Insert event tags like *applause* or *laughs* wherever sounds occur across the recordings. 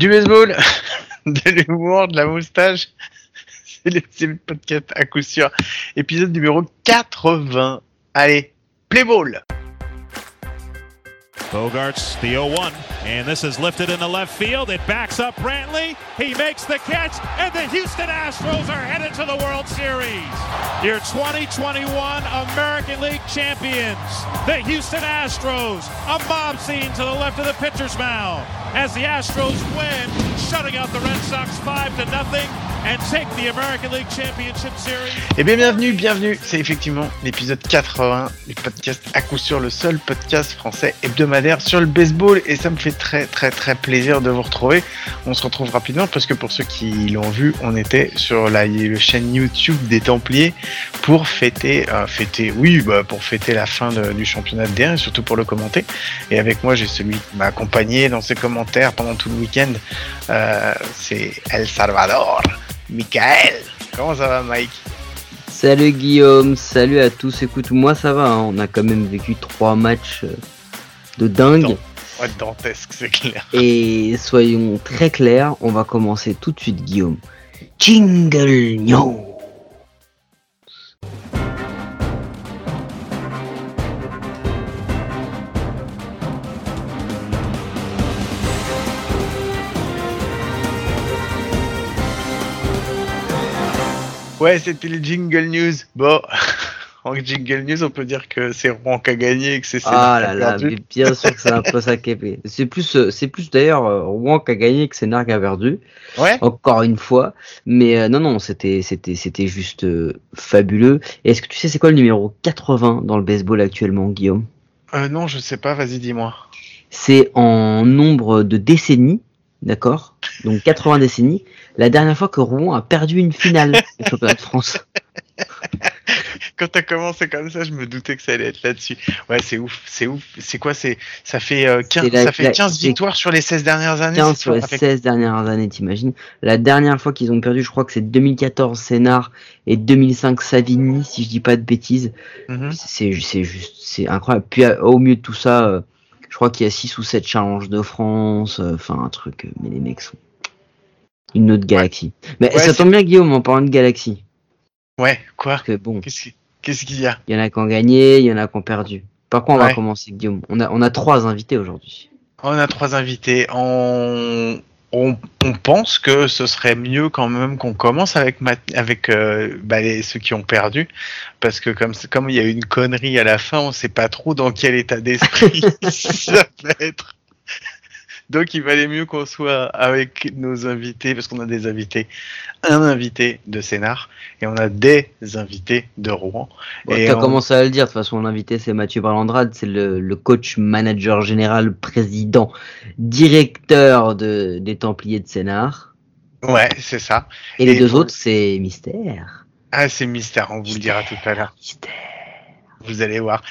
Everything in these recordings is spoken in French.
Du baseball, *laughs* de l'humour, de la moustache. C'est le, podcast à coup sûr. Épisode numéro 80. Allez, play ball. Bogarts, the 0 1. And this is lifted into left field. It backs up Brantley. He makes the catch. And the Houston Astros are headed to the World Series. Your 2021 American League champions, the Houston Astros. A mob scene to the left of the pitcher's mound as the Astros win, shutting out the Red Sox 5 to nothing and take the American League Championship Series. Eh bien, bienvenue, bienvenue. C'est effectivement l'épisode 80 du podcast à coup sûr, le seul podcast français hebdomadaire sur le baseball. Et ça me fait très, très, très plaisir de vous retrouver. On se retrouve rapidement parce que pour ceux qui l'ont vu, on était sur la, chaîne YouTube des Templiers pour fêter, euh, fêter, oui, bah, pour fêter la fin du championnat de D1 et surtout pour le commenter. Et avec moi, j'ai celui qui m'a accompagné dans ses commentaires pendant tout le week-end. Euh, c'est El Salvador, Michael. Comment ça va, Mike? Salut Guillaume, salut à tous. Écoute, moi ça va, hein, on a quand même vécu trois matchs euh, de dingue. Ouais, dantesque, c'est clair. Et soyons très clairs, on va commencer tout de suite, Guillaume. Jingle News. Ouais, c'était le Jingle News. Bon, *laughs* en Jingle News, on peut dire que c'est Rouen qui a gagné et que c'est Ah là là, mais bien sûr que c'est un *laughs* peu ça qui est. C'est plus, euh, c'est plus d'ailleurs euh, Rouen qui a gagné que Sénart qui a perdu. Ouais, Encore une fois. Mais euh, non, non, c'était, c'était, c'était juste euh, fabuleux. Est-ce que tu sais c'est quoi le numéro 80 dans le baseball actuellement, Guillaume? Euh, non, je sais pas, vas-y, dis-moi. c'est en nombre de décennies, d'accord? Donc 80 décennies, la dernière fois que Rouen a perdu une finale du *laughs* championnat de France. Quand t'as commencé comme ça, je me doutais que ça allait être là-dessus. Ouais, c'est ouf, c'est ouf. C'est quoi, c'est, ça fait, euh, 15, C'est la- ça fait la- 15 c'est- victoires sur les 16 dernières années. 15 c'est sur les ça Avec- 16 dernières années, t'imagines La dernière fois qu'ils ont perdu, je crois que c'est 2014 Sénard et 2005 Savigny, si je dis pas de bêtises. Mhm. C'est c'est juste, c'est incroyable. Puis à- au milieu de tout ça, euh, je crois qu'il y a 6 ou 7 challenges de France, euh, enfin un truc, euh, mais les mecs sont une autre galaxie. Mais Ouais, ça tombe bien Guillaume en parlant de galaxie. Ouais, quoi? Parce que bon, qu'est-ce qu'il y a? Il y en a qui ont gagné, il y en a qui ont perdu. Par contre, on Ouais. va commencer, Guillaume? On a, on a trois invités aujourd'hui. On a trois invités. On, on, on pense que ce serait mieux quand même qu'on commence avec, ma- avec euh, bah, les- ceux qui ont perdu. Parce que comme, comme il y a eu une connerie à la fin, on sait pas trop dans quel état d'esprit *laughs* *laughs* ça va être. Donc il valait mieux qu'on soit avec nos invités, parce qu'on a des invités. Un invité de Sénart et on a des invités de Rouen. Bon, T'as on- commencé à le dire, de toute façon, l'invité c'est Mathieu Barlandrade, c'est le, le coach, manager général, président, directeur de, des Templiers de Sénart. Ouais, c'est ça. Et les deux pour- autres, c'est Mystère. Ah, c'est mystère, on vous le dira tout à l'heure. Mystère. Vous allez voir.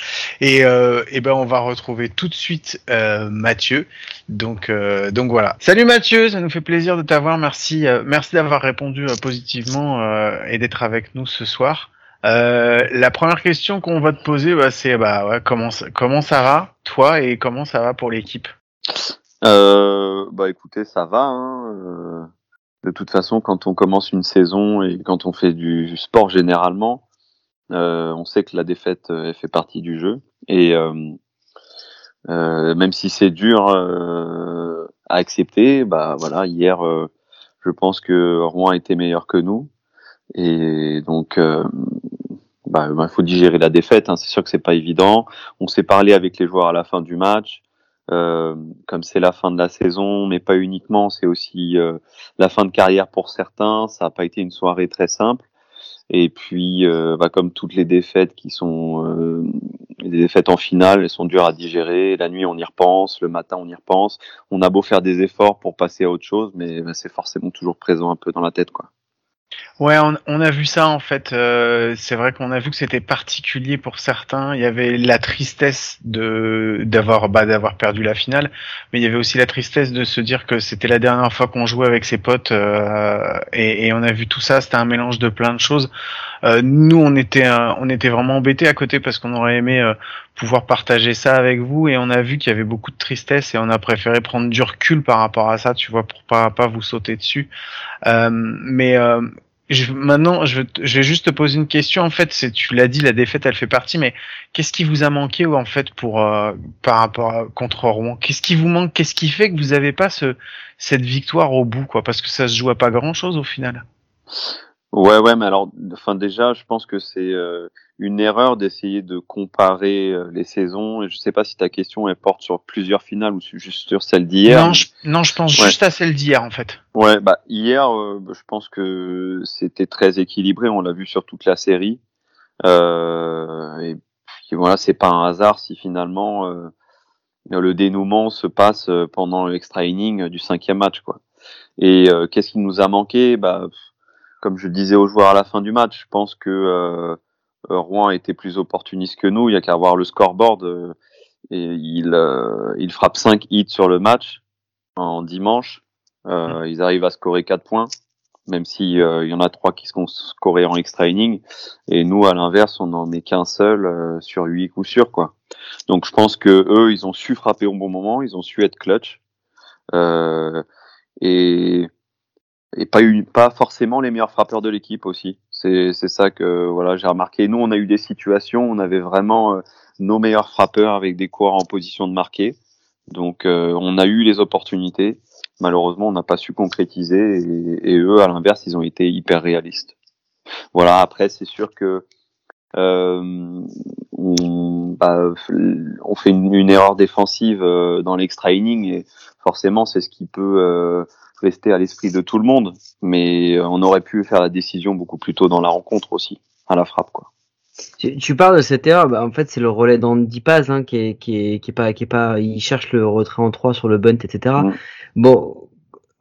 Et, euh, et ben on va retrouver tout de suite euh, Mathieu. Donc euh, donc voilà. Salut Mathieu, ça nous fait plaisir de t'avoir. Merci euh, merci d'avoir répondu euh, positivement euh, et d'être avec nous ce soir. Euh, la première question qu'on va te poser, bah, c'est bah ouais, comment ça- comment ça va toi et comment ça va pour l'équipe? Euh, bah écoutez, ça va. Hein, euh, de toute façon, quand on commence une saison et quand on fait du sport généralement, on sait que la défaite euh, fait partie du jeu. Et euh, euh, même si c'est dur euh, à accepter, bah voilà, hier, euh, je pense que Rouen a été meilleur que nous. Et donc, euh, bah, il faut digérer la défaite. Hein. C'est sûr que c'est pas évident. On s'est parlé avec les joueurs à la fin du match. Euh, comme c'est la fin de la saison, mais pas uniquement, c'est aussi euh, la fin de carrière pour certains. Ça n'a pas été une soirée très simple. Et puis, euh, bah, comme toutes les défaites qui sont euh, les défaites en finale, elles sont dures à digérer. La nuit, on y repense. Le matin, on y repense. On a beau faire des efforts pour passer à autre chose, mais bah, c'est forcément toujours présent un peu dans la tête, quoi. Ouais, on, a vu ça en fait. euh, c'est vrai qu'on a vu que c'était particulier pour certains. Il y avait la tristesse de d'avoir bah, d'avoir perdu la finale, mais il y avait aussi la tristesse de se dire que c'était la dernière fois qu'on jouait avec ses potes. euh, et, et on a vu tout ça. C'était un mélange de plein de choses. Euh, nous, on était, euh, on était vraiment embêtés à côté parce qu'on aurait aimé euh, pouvoir partager ça avec vous et on a vu qu'il y avait beaucoup de tristesse et on a préféré prendre du recul par rapport à ça, tu vois, pour pas pas vous sauter dessus. mais je, maintenant, je, je, vais juste te poser une question. En fait, tu l'as dit, la défaite, elle fait partie. Mais qu'est-ce qui vous a manqué en fait pour par rapport à, contre Rouen? Qu'est-ce qui vous manque? Qu'est-ce qui fait que vous avez pas ce cette victoire au bout, quoi? Parce que ça se joue à pas grand chose au final. Ouais, ouais, mais alors, enfin déjà, je pense que c'est euh, une erreur d'essayer de comparer euh, les saisons. Et je sais pas si ta question elle porte sur plusieurs finales ou juste sur celle d'hier. Non, je, non, je pense juste à celle d'hier en fait. Ouais, bah hier, euh, je pense que c'était très équilibré. On l'a vu sur toute la série. et puis voilà, c'est pas un hasard si finalement le dénouement se passe pendant l'extra inning du cinquième match, quoi. Et qu'est-ce qui nous a manqué? Bah comme je disais aux joueurs à la fin du match, je pense que euh, euh Rouen était plus opportuniste que nous. Il y a qu'à voir le scoreboard. Euh, et il, euh, il frappe 5 hits sur le match en dimanche. Euh, ils arrivent à scorer 4 points, même si il y en a 3 qui sont scorés en extra inning. Et nous, à l'inverse, on n'en met qu'un seul sur 8 coups sûrs. Quoi. Donc je pense que eux, ils ont su frapper au bon moment, ils ont su être clutch. et et pas eu, pas forcément les meilleurs frappeurs de l'équipe aussi. C'est c'est ça que voilà j'ai remarqué. Nous on a eu des situations, on avait vraiment euh, nos meilleurs frappeurs avec des coureurs en position de marquer. Donc euh, on a eu les opportunités. Malheureusement on n'a pas su concrétiser et, eux à l'inverse ils ont été hyper réalistes. Voilà après c'est sûr que euh, on, bah, on, fait une, une erreur défensive euh, dans l'extra inning et forcément c'est ce qui peut rester à l'esprit de tout le monde, mais euh, on aurait pu faire la décision beaucoup plus tôt dans la rencontre aussi, à la frappe quoi. Tu, tu parles de cette erreur, bah en fait c'est le relais d'Andy Paz hein, qui, est, qui, est, qui est pas qui est pas, il cherche le retrait en 3 sur le bunt etc. Mm. Bon,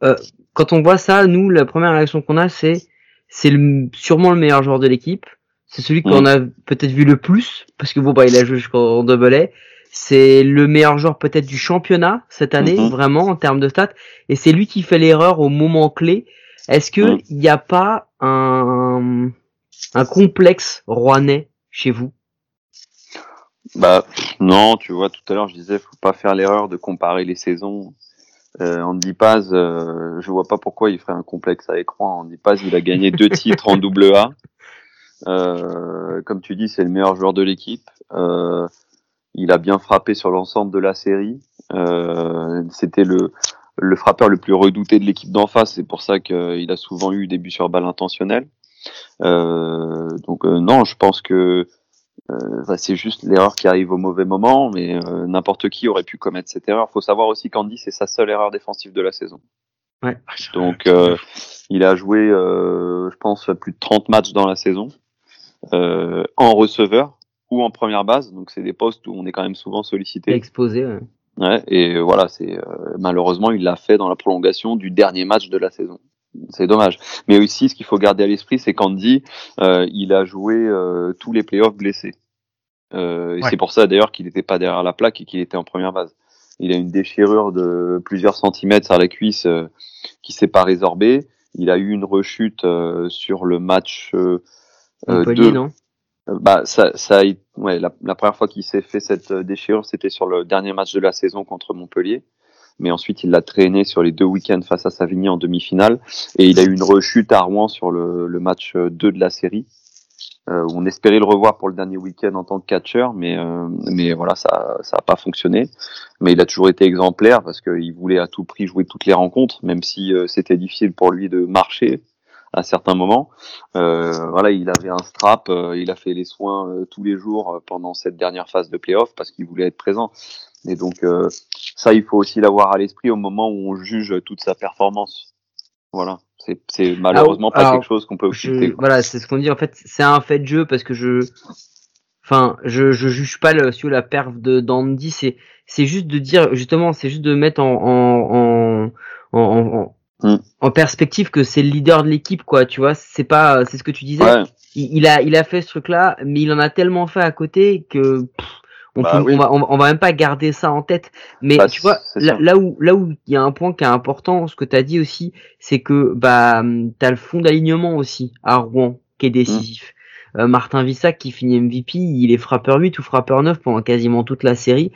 euh, quand on voit ça, nous la première réaction qu'on a c'est c'est sûrement le meilleur joueur de l'équipe, c'est celui qu'on mm. a peut-être vu le plus parce que bon bah il a joué jusqu'en double A c'est le meilleur joueur peut-être du championnat cette année, mhm. vraiment en termes de stats. Et c'est lui qui fait l'erreur au moment clé. Est-ce que il n'y a pas un, un complexe rouennais chez vous? Bah non, tu vois, tout à l'heure je disais, faut pas faire l'erreur de comparer les saisons. Euh, Andy Paz, euh, je vois pas pourquoi il ferait un complexe avec Rouen. Andy Paz, il a gagné deux *laughs* titres en double A. Euh, comme tu dis, c'est le meilleur joueur de l'équipe. Euh, il a bien frappé sur l'ensemble de la série. Euh, C'était le, le frappeur le plus redouté de l'équipe d'en face. C'est pour ça qu'il a souvent eu des buts sur balle intentionnels. Euh, donc euh, non, je pense que euh, bah, c'est juste l'erreur qui arrive au mauvais moment, mais euh, n'importe qui aurait pu commettre cette erreur. Faut savoir aussi qu'Andy, c'est sa seule erreur défensive de la saison. Ouais. Donc il a joué, je pense, plus de 30 matchs dans la saison en receveur ou en première base. Donc c'est des postes où on est quand même souvent sollicité. Exposé. Ouais. ouais et voilà, c'est euh, malheureusement il l'a fait dans la prolongation du dernier match de la saison. C'est dommage. Mais aussi, ce qu'il faut garder à l'esprit, c'est qu'Andy, euh, il a joué euh, tous les playoffs blessés. Euh, et C'est pour ça d'ailleurs qu'il n'était pas derrière la plaque et qu'il était en première base. Il a une déchirure de plusieurs centimètres sur la cuisse euh, qui s'est pas résorbée. Il a eu une rechute euh, sur le match euh, Montpellier, non? Bah ça, ça ouais, la, la première fois qu'il s'est fait cette euh, déchirure, c'était sur le dernier match de la saison contre Montpellier. Mais ensuite, il l'a traîné sur les deux week-ends face à Savigny en demi-finale. Et il a eu une rechute à Rouen sur le, le match 2 euh, de la série. Euh, on espérait le revoir pour le dernier week-end en tant que catcheur, mais, euh, mais voilà, ça ça a pas fonctionné. Mais il a toujours été exemplaire parce qu'il voulait à tout prix jouer toutes les rencontres, même si c'était difficile pour lui de marcher à certains moments. Euh, voilà, il avait un strap, euh, il a fait les soins euh, tous les jours euh, pendant cette dernière phase de playoff parce qu'il voulait être présent. Et donc ça, il faut aussi l'avoir à l'esprit au moment où on juge toute sa performance. Voilà, c'est, malheureusement pas quelque chose qu'on peut occulter. Voilà, c'est ce qu'on dit en fait. C'est un fait de jeu parce que je, enfin, je, je juge pas le, sur la perf de d'Andy. C'est, c'est juste de dire justement, c'est juste de mettre en, en, en, en Mm. en perspective que c'est le leader de l'équipe quoi tu vois c'est pas c'est ce que tu disais. Il, a il a fait ce truc là mais il en a tellement fait à côté que on, bah on, va, on, va même pas garder ça en tête. Mais bah, tu vois là, où là où il y a un point qui est important ce que tu as dit aussi c'est que bah t'as le fond d'alignement aussi à Rouen qui est décisif. Martin Vissac qui finit MVP, il est frappeur 8 ou frappeur 9 pendant quasiment toute la série.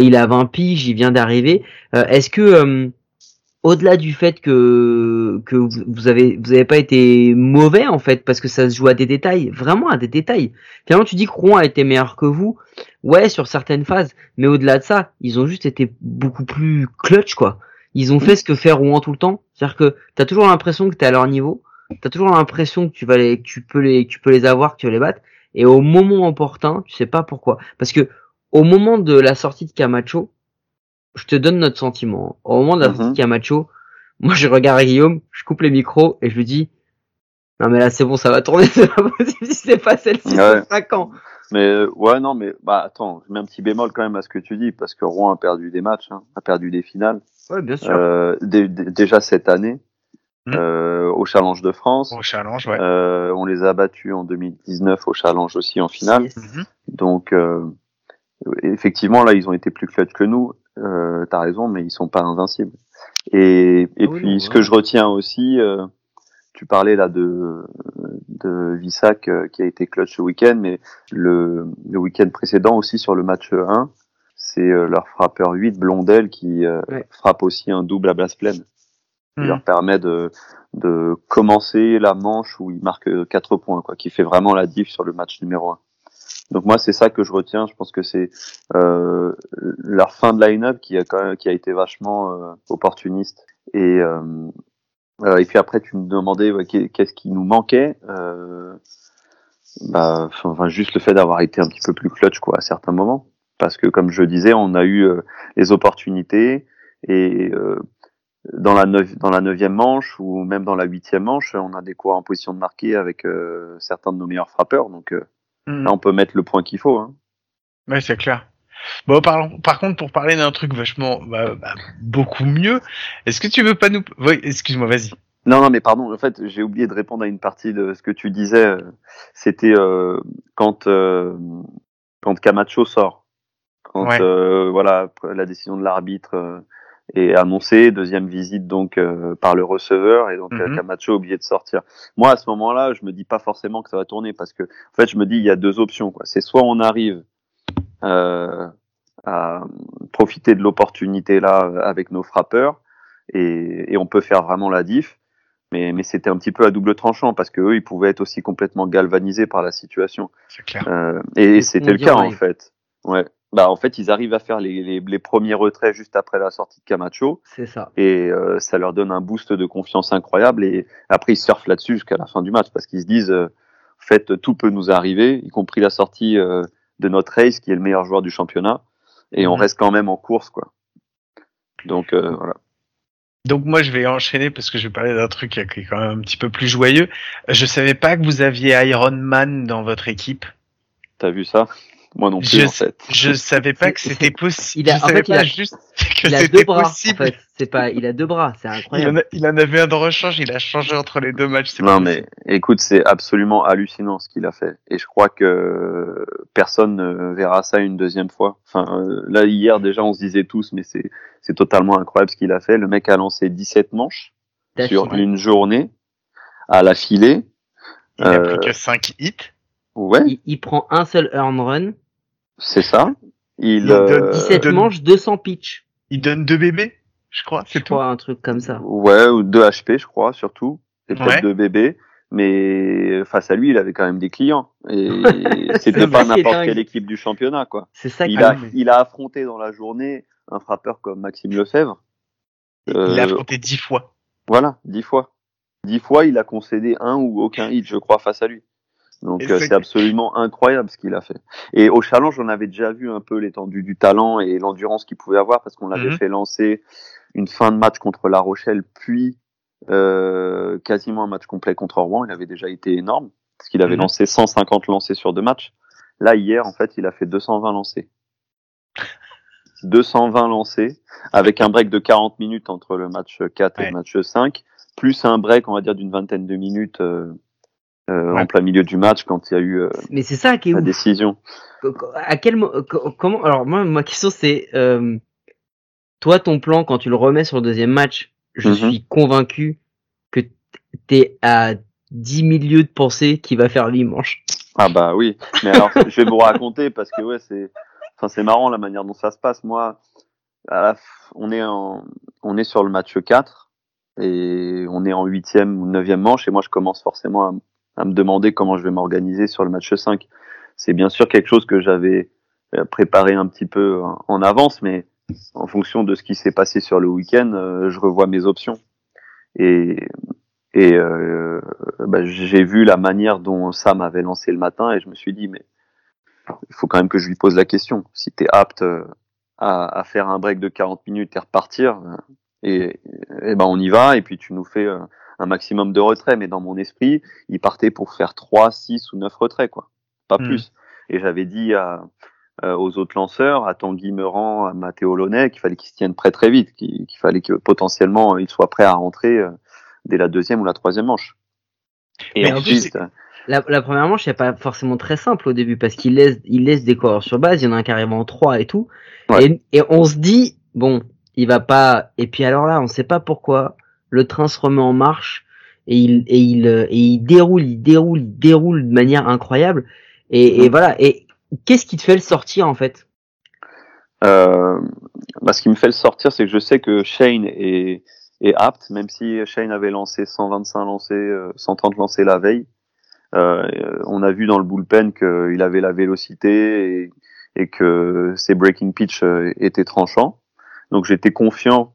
il a 20 piges, il vient d'arriver. Est-ce que au-delà du fait que que vous avez vous avez pas été mauvais en fait parce que ça se joue à des détails, vraiment à des détails. Finalement, tu dis que Rouen a été meilleur que vous, ouais sur certaines phases, mais au-delà de ça, ils ont juste été beaucoup plus clutch quoi. Ils ont fait ce que fait Rouen tout le temps, c'est-à-dire que t'as toujours l'impression que t'es à leur niveau, t'as toujours l'impression que tu vas les que tu peux les que tu peux les avoir, que tu vas les battre, et au moment opportun, tu sais pas pourquoi, parce que au moment de la sortie de Camacho, je te donne notre sentiment. Au moment de la sortie de Camacho, moi je regarde Guillaume, je coupe les micros et je lui dis non mais là c'est bon ça va tourner, *laughs* c'est pas possible si c'est pas celle-ci, ouais. quand Mais euh, ouais non mais bah attends, je mets un petit bémol quand même à ce que tu dis parce que Rouen a perdu des matchs, hein, a perdu des finales. Ouais bien sûr. Euh, déjà cette année. Hmm. Euh, au Challenge de France. Au Challenge, ouais. Euh, on les a battus en 2019 au Challenge aussi en finale. Mhm. Donc, euh, effectivement, là, ils ont été plus clutch que nous. Euh, T'as raison, mais ils sont pas invincibles. Et, et ah puis, ce que je retiens aussi, euh, tu parlais là de, de Vissac euh, qui a été clutch ce week-end, mais le, le week-end précédent aussi sur le match 1, c'est euh, leur frappeur 8, Blondel, qui frappe aussi un double à place pleine. Il leur hmm. permet de, de commencer la manche où il marque 4 points, quoi, qui fait vraiment la diff sur le match numéro 1. Donc moi c'est ça que je retiens. Je pense que c'est euh, fin de line-up qui a quand même, qui a été vachement euh, opportuniste. Et euh, euh, et puis après tu me demandais qu'est-ce qui nous manquait. Euh, bah, enfin juste le fait d'avoir été un petit peu plus clutch quoi à certains moments. Parce que comme je disais, on a eu les opportunités et dans la dans la neuvième manche ou même dans la huitième manche, on a des coups en position de marquer avec certains de nos meilleurs frappeurs. Donc Hmm. Là, on peut mettre le point qu'il faut. Hein. Ouais, c'est clair. Bon, par, par contre, pour parler d'un truc vachement, bah, bah, beaucoup mieux, est-ce que tu veux pas nous, oui, excuse-moi, vas-y. Non, non, mais pardon. En fait, j'ai oublié de répondre à une partie de ce que tu disais. C'était euh, quand euh, quand Camacho sort, quand euh, voilà la décision de l'arbitre est annoncé, deuxième visite donc euh, par le receveur et donc mm Camacho a oublié de sortir. Moi à ce moment-là, je me dis pas forcément que ça va tourner parce que en fait je me dis il y a deux options quoi. C'est soit on arrive euh, à profiter de l'opportunité là avec nos frappeurs et, et, on peut faire vraiment la diff. Mais, mais c'était un petit peu à double tranchant parce que eux, ils pouvaient être aussi complètement galvanisés par la situation. C'est clair. Euh, et, c'était le cas en fait. Ouais bah en fait ils arrivent à faire les, les, les, premiers retraits juste après la sortie de Camacho. C'est ça. Et euh, ça leur donne un boost de confiance incroyable et après ils surfent là-dessus jusqu'à la fin du match parce qu'ils se disent euh, en fait tout peut nous arriver, y compris la sortie euh, de notre race qui est le meilleur joueur du championnat et on mhm. reste quand même en course quoi. Donc voilà. Donc moi je vais enchaîner parce que je vais parler d'un truc qui est quand même un petit peu plus joyeux. Je savais pas que vous aviez Iron Man dans votre équipe. T'as vu ça? Moi non plus, je, en fait. Je savais pas que *laughs* c'était possible. Il a, en fait, il a, juste que il deux bras. Possible. En fait. C'est pas, il a deux bras, c'est incroyable. Il en, avait un de rechange, il a changé entre les deux matchs. Non mais, écoute, c'est absolument hallucinant ce qu'il a fait. Et je crois que personne ne verra ça une deuxième fois. Enfin, euh, là, hier, déjà, on se disait tous, mais c'est, c'est totalement incroyable ce qu'il a fait. Le mec a lancé 17 manches sur une journée à la filée. Il n'a plus que 5 hits. Ouais. Il, prend un seul earn run. C'est ça. Il, il donne 17 euh, manches, 200 pitch. Il donne deux bébés, je crois, c'est tout. un truc comme ça. Ouais, ou deux HP, je crois, surtout. Et peut-être deux bébés. Mais face à lui, il avait quand même des clients. Et *laughs* c'était pas n'importe quelle équipe du championnat, quoi. C'est ça il a, il a affronté dans la journée un frappeur comme Maxime Lefebvre. Il a euh, affronté dix fois. Voilà, dix fois. Dix fois, il a concédé un ou aucun hit, je crois, face à lui. Donc euh, c'est absolument incroyable ce qu'il a fait. Et au challenge, on avait déjà vu un peu l'étendue du talent et l'endurance qu'il pouvait avoir parce qu'on l'avait mhm. fait lancer une fin de match contre La Rochelle, puis euh, quasiment un match complet contre Rouen. Il avait déjà été énorme parce qu'il avait mhm. lancé 150 lancés sur deux matchs. Là hier, en fait, il a fait 220 lancés. *laughs* 220 lancés avec un break de 40 minutes entre le match 4 et le match 5, plus un break, on va dire, d'une vingtaine de minutes. Euh, euh, en plein milieu du match quand il y a eu euh, mais c'est ça qui est la décision. À quel comment alors moi ma question c'est euh, toi ton plan quand tu le remets sur le deuxième match, je mhm. suis convaincu que t'es à 10 000 lieues de penser qu'il va faire 8 manches. Ah bah oui, mais alors je vais vous raconter *laughs* parce que ouais c'est, enfin c'est marrant la manière dont ça se passe. Moi, on est en, on est sur le match 4 et on est en huitième ou neuvième manche et moi je commence forcément à, à me demander comment je vais m'organiser sur le match 5. C'est bien sûr quelque chose que j'avais euh, préparé un petit peu en avance, mais en fonction de ce qui s'est passé sur le week-end, euh, je revois mes options. Et, et euh, bah, j'ai vu la manière dont Sam avait lancé le matin et je me suis dit, mais il faut quand même que je lui pose la question. Si tu es apte euh, à, faire un break de 40 minutes et repartir, et, et, ben on y va et puis tu nous fais un maximum de retraits. Mais dans mon esprit, il partait pour faire 3, 6 ou 9 retraits, quoi. Pas hmm. plus. Et j'avais dit à, aux autres lanceurs, à Tanguy Meurant, à Mathéo Launay, qu'il fallait qu'ils se tiennent prêts très vite, qu'il fallait que potentiellement ils soient prêts à rentrer dès la deuxième ou la troisième manche. Et ensuite, la, la, première manche n'est pas forcément très simple au début parce qu'il laisse, il laisse des coureurs sur base. Il y en a un carrément en trois et tout. Et, et, on se dit bon, il va pas. Et puis alors là, on sait pas pourquoi le train se remet en marche et il et il et il déroule, il déroule, il déroule de manière incroyable. Et, et voilà. Et qu'est-ce qui te fait le sortir en fait? Euh, bah, ce qui me fait le sortir, c'est que je sais que Shane est est apte, même si Shane avait lancé 125 lancés, 130 euh, lancés la veille. Euh, on a vu dans le bullpen qu'il avait la vélocité et, et, que ses breaking pitch euh, étaient tranchants. Donc j'étais confiant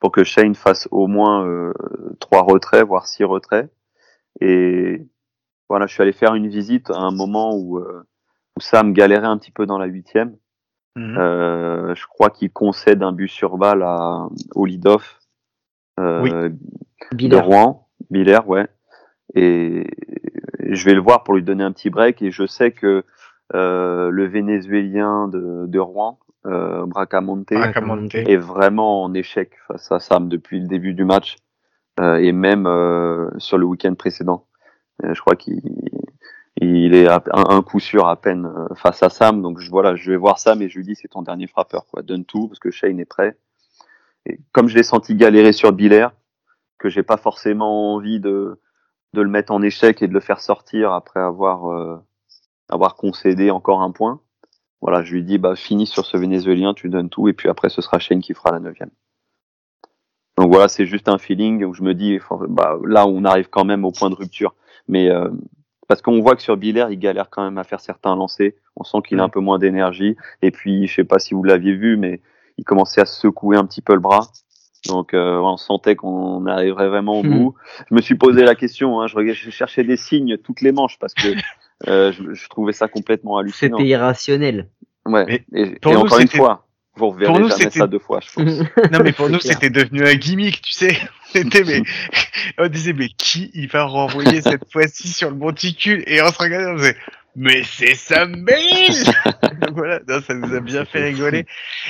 pour que Shane fasse au moins euh, trois retraits, voire six retraits. Et voilà, je suis allé faire une visite à un moment où, euh, où Sam galérait un petit peu dans la huitième. Mhm. Euh, je crois qu'il concède un but sur balle à, au lead-off euh, de Rouen, Biller, ouais. Et je vais le voir pour lui donner un petit break. Et je sais que euh, le Vénézuélien de, de Rouen, euh, Bracamonte, Bracamonte, est vraiment en échec face à Sam depuis le début du match euh, et même euh, sur le week-end précédent. Euh, je crois qu'il il est à un, coup sûr à peine euh, face à Sam. Donc je, voilà, je vais voir Sam et je lui dis c'est ton dernier frappeur, quoi. Donne tout parce que Shane est prêt comme je l'ai senti galérer sur Biller, que j'ai pas forcément envie de, de le mettre en échec et de le faire sortir après avoir, euh, avoir concédé encore un point. Voilà, je lui dis, bah, finis sur ce Vénézuélien, tu donnes tout, et puis après, ce sera Shane qui fera la neuvième. Donc voilà, c'est juste un feeling où je me dis, bah, là, on arrive quand même au point de rupture. Mais euh, parce qu'on voit que sur Biller, il galère quand même à faire certains lancers. On sent qu'il a un peu moins d'énergie. Et puis, je sais pas si vous l'aviez vu, mais il commençait à secouer un petit peu le bras. Donc euh, on sentait qu'on arriverait vraiment au hmm. bout. Je me suis posé la question, hein, je, je, cherchais des signes toutes les manches parce que *laughs* euh, je, je, trouvais ça complètement hallucinant. C'était irrationnel. Ouais. et, et encore une fois, vous reverrez pour nous, jamais ça deux fois, je pense. *laughs* non mais pour nous c'était devenu un gimmick, tu sais. *laughs* C'était mais *laughs* on disait mais qui il va renvoyer cette fois-ci sur le monticule? Et on se regardait on disait mais c'est Sam Bell Voilà, ça nous a bien fait rigoler.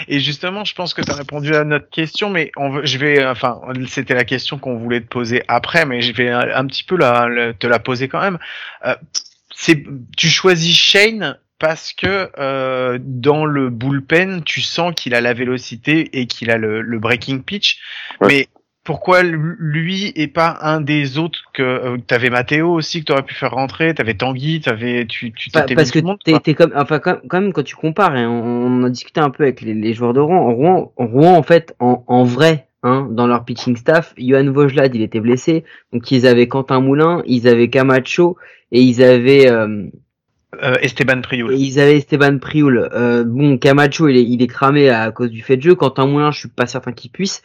Et justement, je pense que tu as répondu à notre question, mais on veut, je vais, enfin, c'était la question qu'on voulait te poser après, mais je vais un, petit peu la, te la poser quand même. Euh, c'est, tu choisis Shane parce que euh, dans le bullpen, tu sens qu'il a la vélocité et qu'il a le, le breaking pitch, mais pourquoi lui et pas un des autres que euh, tu avais Mathéo aussi que tu aurais pu faire rentrer, tu avais Tanguy, t'avais tu tu t'étais parce que t'es comme enfin quand, quand, même quand tu compares hein, on, a discuté un peu avec les, les joueurs de Rouen. En Rouen, en, Rouen, en fait en, en vrai Hein, dans leur pitching staff, Johan Vojlad il était blessé, donc ils avaient Quentin Moulin, ils avaient Camacho et ils avaient euh, euh, Esteban Prioul. Ils avaient Esteban Prioul. Euh, bon, Camacho il est, il est cramé à cause du fait de jeu. Quentin Moulin, je suis pas certain qu'il puisse.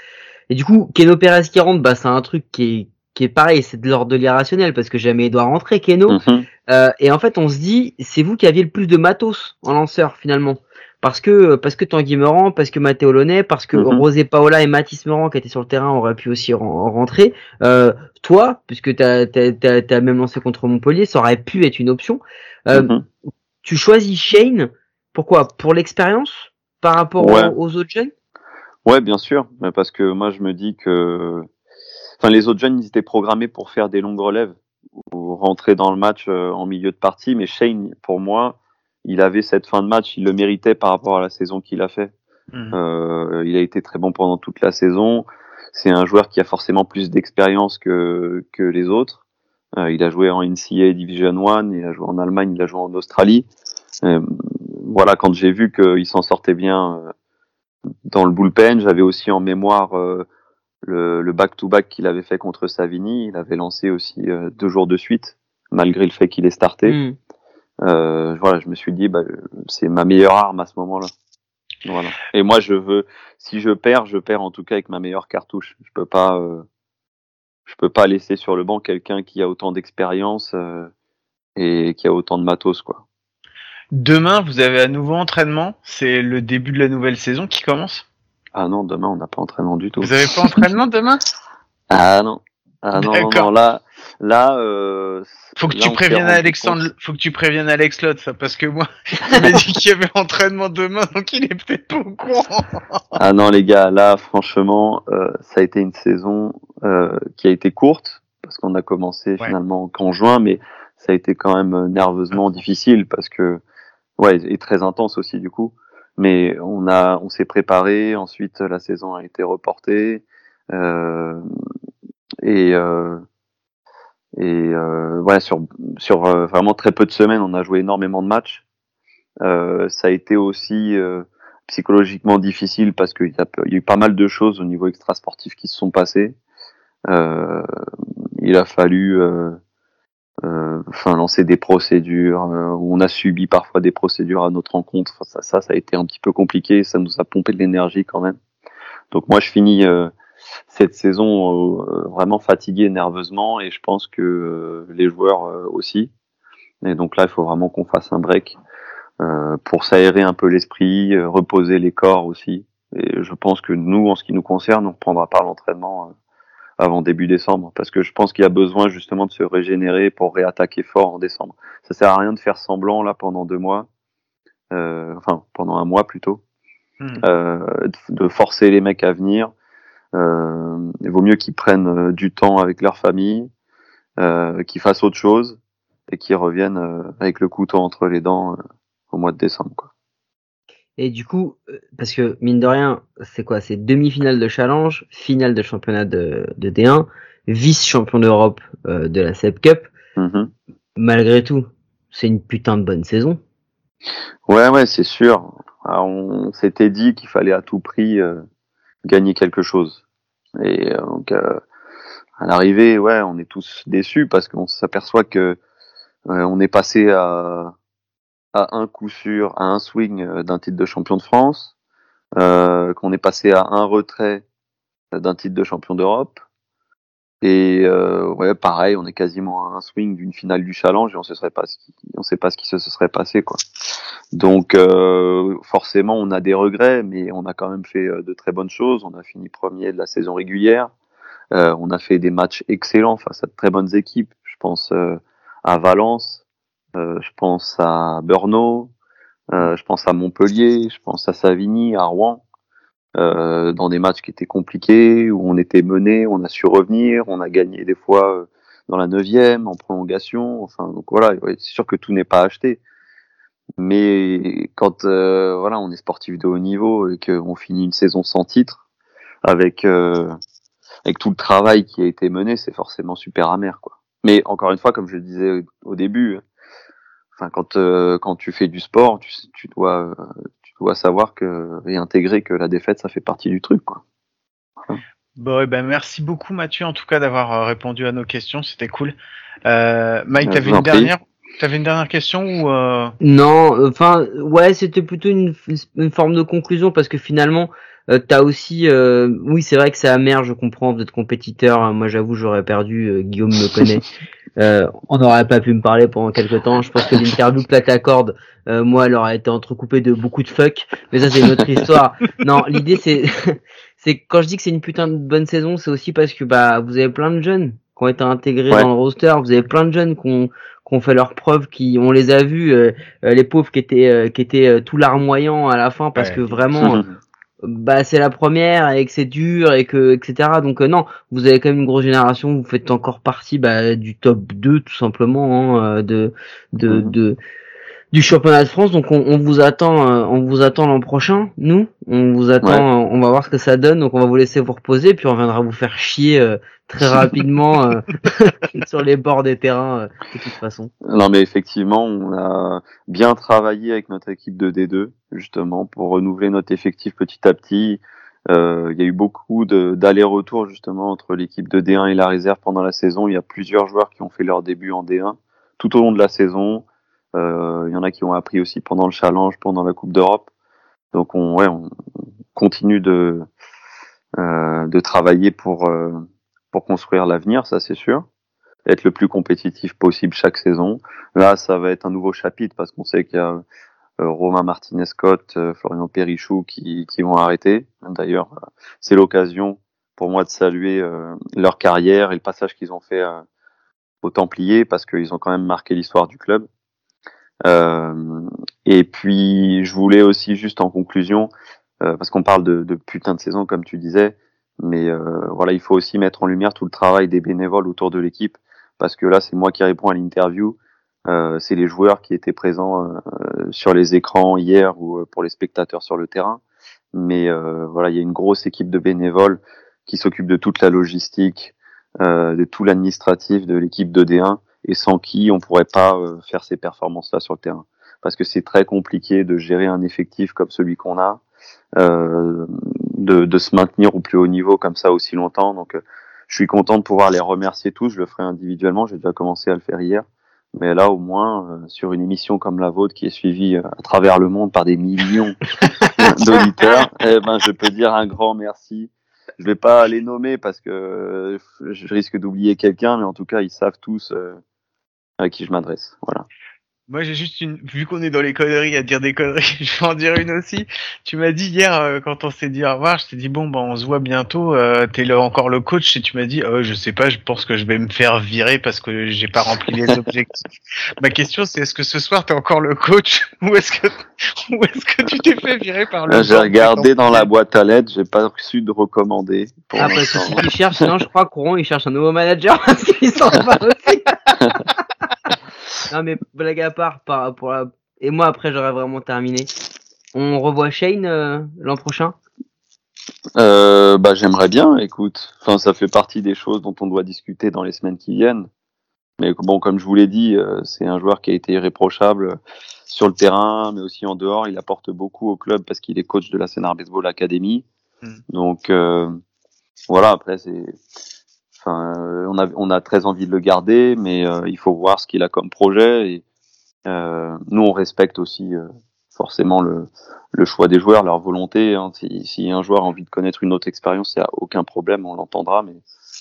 Et du coup, Keno Perez qui rentre, bah, c'est un truc qui est, qui est pareil, c'est de l'ordre de l'irrationnel parce que jamais il doit rentrer, Keno. Mhm. euh, et en fait, on se dit, c'est vous qui aviez le plus de matos en lanceur finalement. Parce que, parce que Tanguy Meurant, parce que Matteo Launay, parce que mhm. Rosé Paola et Mathis Meurant qui étaient sur le terrain auraient pu aussi rentrer. Euh, toi, puisque t'as, t'as, même lancé contre Montpellier, ça aurait pu être une option. Euh, mhm. Tu choisis Shane, pourquoi? Pour l'expérience? Par rapport aux autres jeunes? Ouais, bien sûr, parce que moi je me dis que, enfin les autres jeunes ils étaient programmés pour faire des longues relèves ou rentrer dans le match euh, en milieu de partie, mais Shane pour moi il avait cette fin de match, il le méritait par rapport à la saison qu'il a fait. Mhm. Euh, il a été très bon pendant toute la saison. C'est un joueur qui a forcément plus d'expérience que que les autres. il a joué en NCAA Division 1, il a joué en Allemagne, il a joué en Australie. voilà, quand j'ai vu qu'il s'en sortait bien dans le bullpen, j'avais aussi en mémoire le back-to-back qu'il avait fait contre Savini. Il avait lancé aussi deux jours de suite, malgré le fait qu'il ait starté. Mm. Euh, voilà, je me suis dit, bah, c'est ma meilleure arme à ce moment-là. Voilà. Et moi, je veux, si je perds, je perds en tout cas avec ma meilleure cartouche. Je peux pas, euh, je peux pas laisser sur le banc quelqu'un qui a autant d'expérience euh, et qui a autant de matos, quoi. Demain, vous avez un nouveau entraînement. C'est le début de la nouvelle saison qui commence. Ah non, demain on n'a pas entraînement du tout. Vous avez pas *laughs* entraînement demain? Ah non. Ah non, non, non, là, là, euh, faut que tu préviennes Alexandre, faut que tu préviennes Alex Lott, ça, parce que moi, *laughs* il m'a dit qu'il y avait entraînement demain, donc il est peut-être pas au courant. *laughs* ah non, les gars, là, franchement, euh, ça a été une saison euh, qui a été courte, parce qu'on a commencé finalement qu'en juin, mais ça a été quand même nerveusement difficile, parce que, ouais, et très intense aussi, du coup. Mais on a, on s'est préparé, ensuite la saison a été reportée. Euh, et euh, et euh, voilà sur euh, vraiment très peu de semaines, on a joué énormément de matchs. ça a été aussi psychologiquement difficile parce qu'il y, a eu pas mal de choses au niveau extrasportif qui se sont passées. Euh, il a fallu euh, euh, lancer des procédures on a subi parfois des procédures à notre rencontre. ça, ça a été un petit peu compliqué. Ça nous a pompé de l'énergie quand même. Donc moi, je finis cette saison euh, vraiment fatigué nerveusement et je pense que euh, les joueurs euh, aussi. Et donc là, il faut vraiment qu'on fasse un break pour s'aérer un peu l'esprit, reposer les corps aussi. Et je pense que nous, en ce qui nous concerne, on ne reprendra pas l'entraînement avant début décembre, parce que je pense qu'il y a besoin justement de se régénérer pour réattaquer fort en décembre. Ça sert à rien de faire semblant là pendant deux mois, euh, enfin pendant un mois plutôt, hmm. euh, de forcer les mecs à venir, il vaut mieux qu'ils prennent euh, du temps avec leur famille, euh, qu'ils fassent autre chose et qu'ils reviennent avec le couteau entre les dents au mois de décembre. Quoi. Et du coup, parce que mine de rien, c'est quoi? C'est demi-finale de challenge, finale de championnat de, de D1, vice-champion d'Europe de la SEP Cup. Mm-hmm. Malgré tout, c'est une putain de bonne saison. Ouais, ouais, c'est sûr. on s'était dit qu'il fallait à tout prix gagner quelque chose. Et euh, donc euh, à l'arrivée, ouais, on est tous déçus parce qu'on s'aperçoit que euh, on est passé à à un coup sûr, à un swing d'un titre de champion de France, qu'on est passé à un retrait d'un titre de champion d'Europe. Et euh, ouais, pareil, on est quasiment à un swing d'une finale du challenge et on ne sait pas on sait pas ce qui se serait passé quoi. Donc euh, forcément, on a des regrets, mais on a quand même fait euh, de très bonnes choses. On a fini premier de la saison régulière. Euh, on a fait des matchs excellents face à de très bonnes équipes. Je pense à Valence, je pense à Brno, je pense à Montpellier, je pense à Savigny, à Rouen. Dans des matchs qui étaient compliqués, où on était mené, on a su revenir, on a gagné des fois dans la neuvième, en prolongation. Enfin, donc voilà, c'est sûr que tout n'est pas acheté. Mais quand euh, voilà, on est sportif de haut niveau et qu'on finit une saison sans titre, avec euh, avec tout le travail qui a été mené, c'est forcément super amer, quoi. Mais encore une fois, comme je le disais au début, enfin quand euh, quand tu fais du sport, tu, tu dois dois savoir que réintégrer que la défaite, ça fait partie du truc, quoi. Bon, eh ben merci beaucoup Mathieu en tout cas d'avoir répondu à nos questions, c'était cool. Euh, Mike, t'avais une dernière T'avais une dernière question ou euh... Non, enfin ouais, c'était plutôt une, une, forme de conclusion parce que finalement, euh, t'as aussi, euh, oui c'est vrai que c'est amer, je comprends d'être compétiteur. Moi j'avoue j'aurais perdu, euh, Guillaume me connaît. *laughs* Euh, on n'aurait pas pu me parler pendant quelques temps. Je pense que l'interview que là t'accordes, moi elle aurait été entrecoupée de beaucoup de fuck. Mais ça c'est une autre histoire. *laughs* Non, l'idée c'est, *laughs* c'est quand je dis que c'est une putain de bonne saison, c'est aussi parce que bah vous avez plein de jeunes qui ont été intégrés dans le roster. Vous avez plein de jeunes qui ont qu'on fait leurs preuves, qui on les a vus, euh, euh, les pauvres qui étaient euh, qui étaient tout larmoyants à la fin parce que vraiment. *laughs* bah c'est la première et que c'est dur et que etc donc non vous avez quand même une grosse génération vous faites encore partie bah, du top 2 tout simplement hein, de de, mhm. de du championnat de France. Donc on, vous attend, euh, on vous attend l'an prochain. Nous, on vous attend. On va voir ce que ça donne. Donc on va vous laisser vous reposer, puis on viendra vous faire chier euh, très *laughs* rapidement euh, *laughs* sur les bords des terrains de toute façon. Non mais effectivement, on a bien travaillé avec notre équipe de D2 justement pour renouveler notre effectif petit à petit. il y a eu beaucoup d'allers-retours justement entre l'équipe de D1 et la réserve pendant la saison. Il y a plusieurs joueurs qui ont fait leur début en D1 tout au long de la saison. Euh, il y en a qui ont appris aussi pendant le challenge, pendant la Coupe d'Europe. Donc on, continue de euh, travailler pour euh, pour construire l'avenir, ça c'est sûr. Être le plus compétitif possible chaque saison. Là, ça va être un nouveau chapitre parce qu'on sait qu'il y a Romain Martinez-Scott, Florian Perrichou qui, qui vont arrêter. D'ailleurs, c'est l'occasion pour moi de saluer leur carrière et le passage qu'ils ont fait aux Templiers parce qu'ils ont quand même marqué l'histoire du club. Euh, et puis, je voulais aussi juste en conclusion, euh, parce qu'on parle de, de, putain de saison comme tu disais, mais euh, voilà, il faut aussi mettre en lumière tout le travail des bénévoles autour de l'équipe, parce que là, c'est moi qui réponds à l'interview. Euh, c'est les joueurs qui étaient présents euh, sur les écrans hier ou pour les spectateurs sur le terrain. Mais voilà, il y a une grosse équipe de bénévoles qui s'occupe de toute la logistique, de tout l'administratif de l'équipe de D1 et sans qui on pourrait pas euh, faire ces performances-là sur le terrain. Parce que c'est très compliqué de gérer un effectif comme celui qu'on a, euh, de, de, se maintenir au plus haut niveau comme ça aussi longtemps. Donc, euh, je suis content de pouvoir les remercier tous. Je le ferai individuellement. J'ai déjà commencé à le faire hier. Mais là, au moins, euh, sur une émission comme la vôtre qui est suivie à travers le monde par des millions *laughs* *laughs* d'auditeurs, eh ben, je peux dire un grand merci. Je vais pas les nommer parce que je risque d'oublier quelqu'un, mais en tout cas, ils savent tous à qui je m'adresse. Voilà. Moi, j'ai juste une, vu qu'on est dans les conneries à dire des conneries, *laughs* je vais en dire une aussi. Tu m'as dit hier, euh, quand on s'est dit au revoir, je t'ai dit, bon, bah, on se voit bientôt, euh, t'es là encore le coach, et tu m'as dit, oh, je sais pas, je pense que je vais me faire virer parce que j'ai pas rempli les *laughs* objectifs. Ma question, c'est est-ce que ce soir, t'es encore le coach, *laughs* ou est-ce que, ou est-ce que tu t'es fait virer par le J'ai regardé dans la boîte à lettres, j'ai pas reçu de recommandé. Ah, parce que si tu cherches, sinon, je crois qu'Ouron, il cherche un nouveau manager parce qu'il s'en va aussi. Non, mais blague à part, par, pour la... et moi après j'aurais vraiment terminé. On revoit Shane euh, l'an prochain? Euh, Bah j'aimerais bien, écoute. Enfin, ça fait partie des choses dont on doit discuter dans les semaines qui viennent. Mais bon, comme je vous l'ai dit, euh, c'est un joueur qui a été irréprochable sur le terrain, mais aussi en dehors. Il apporte beaucoup au club parce qu'il est coach de la Sénart Baseball Academy. Hmm. Donc voilà, après c'est Euh, on a très envie de le garder, mais euh, il faut voir ce qu'il a comme projet. Et euh, nous, on respecte aussi forcément le, choix des joueurs, leur volonté. Hein. Si, un joueur a envie de connaître une autre expérience, il n'y a aucun problème, on l'entendra. Mais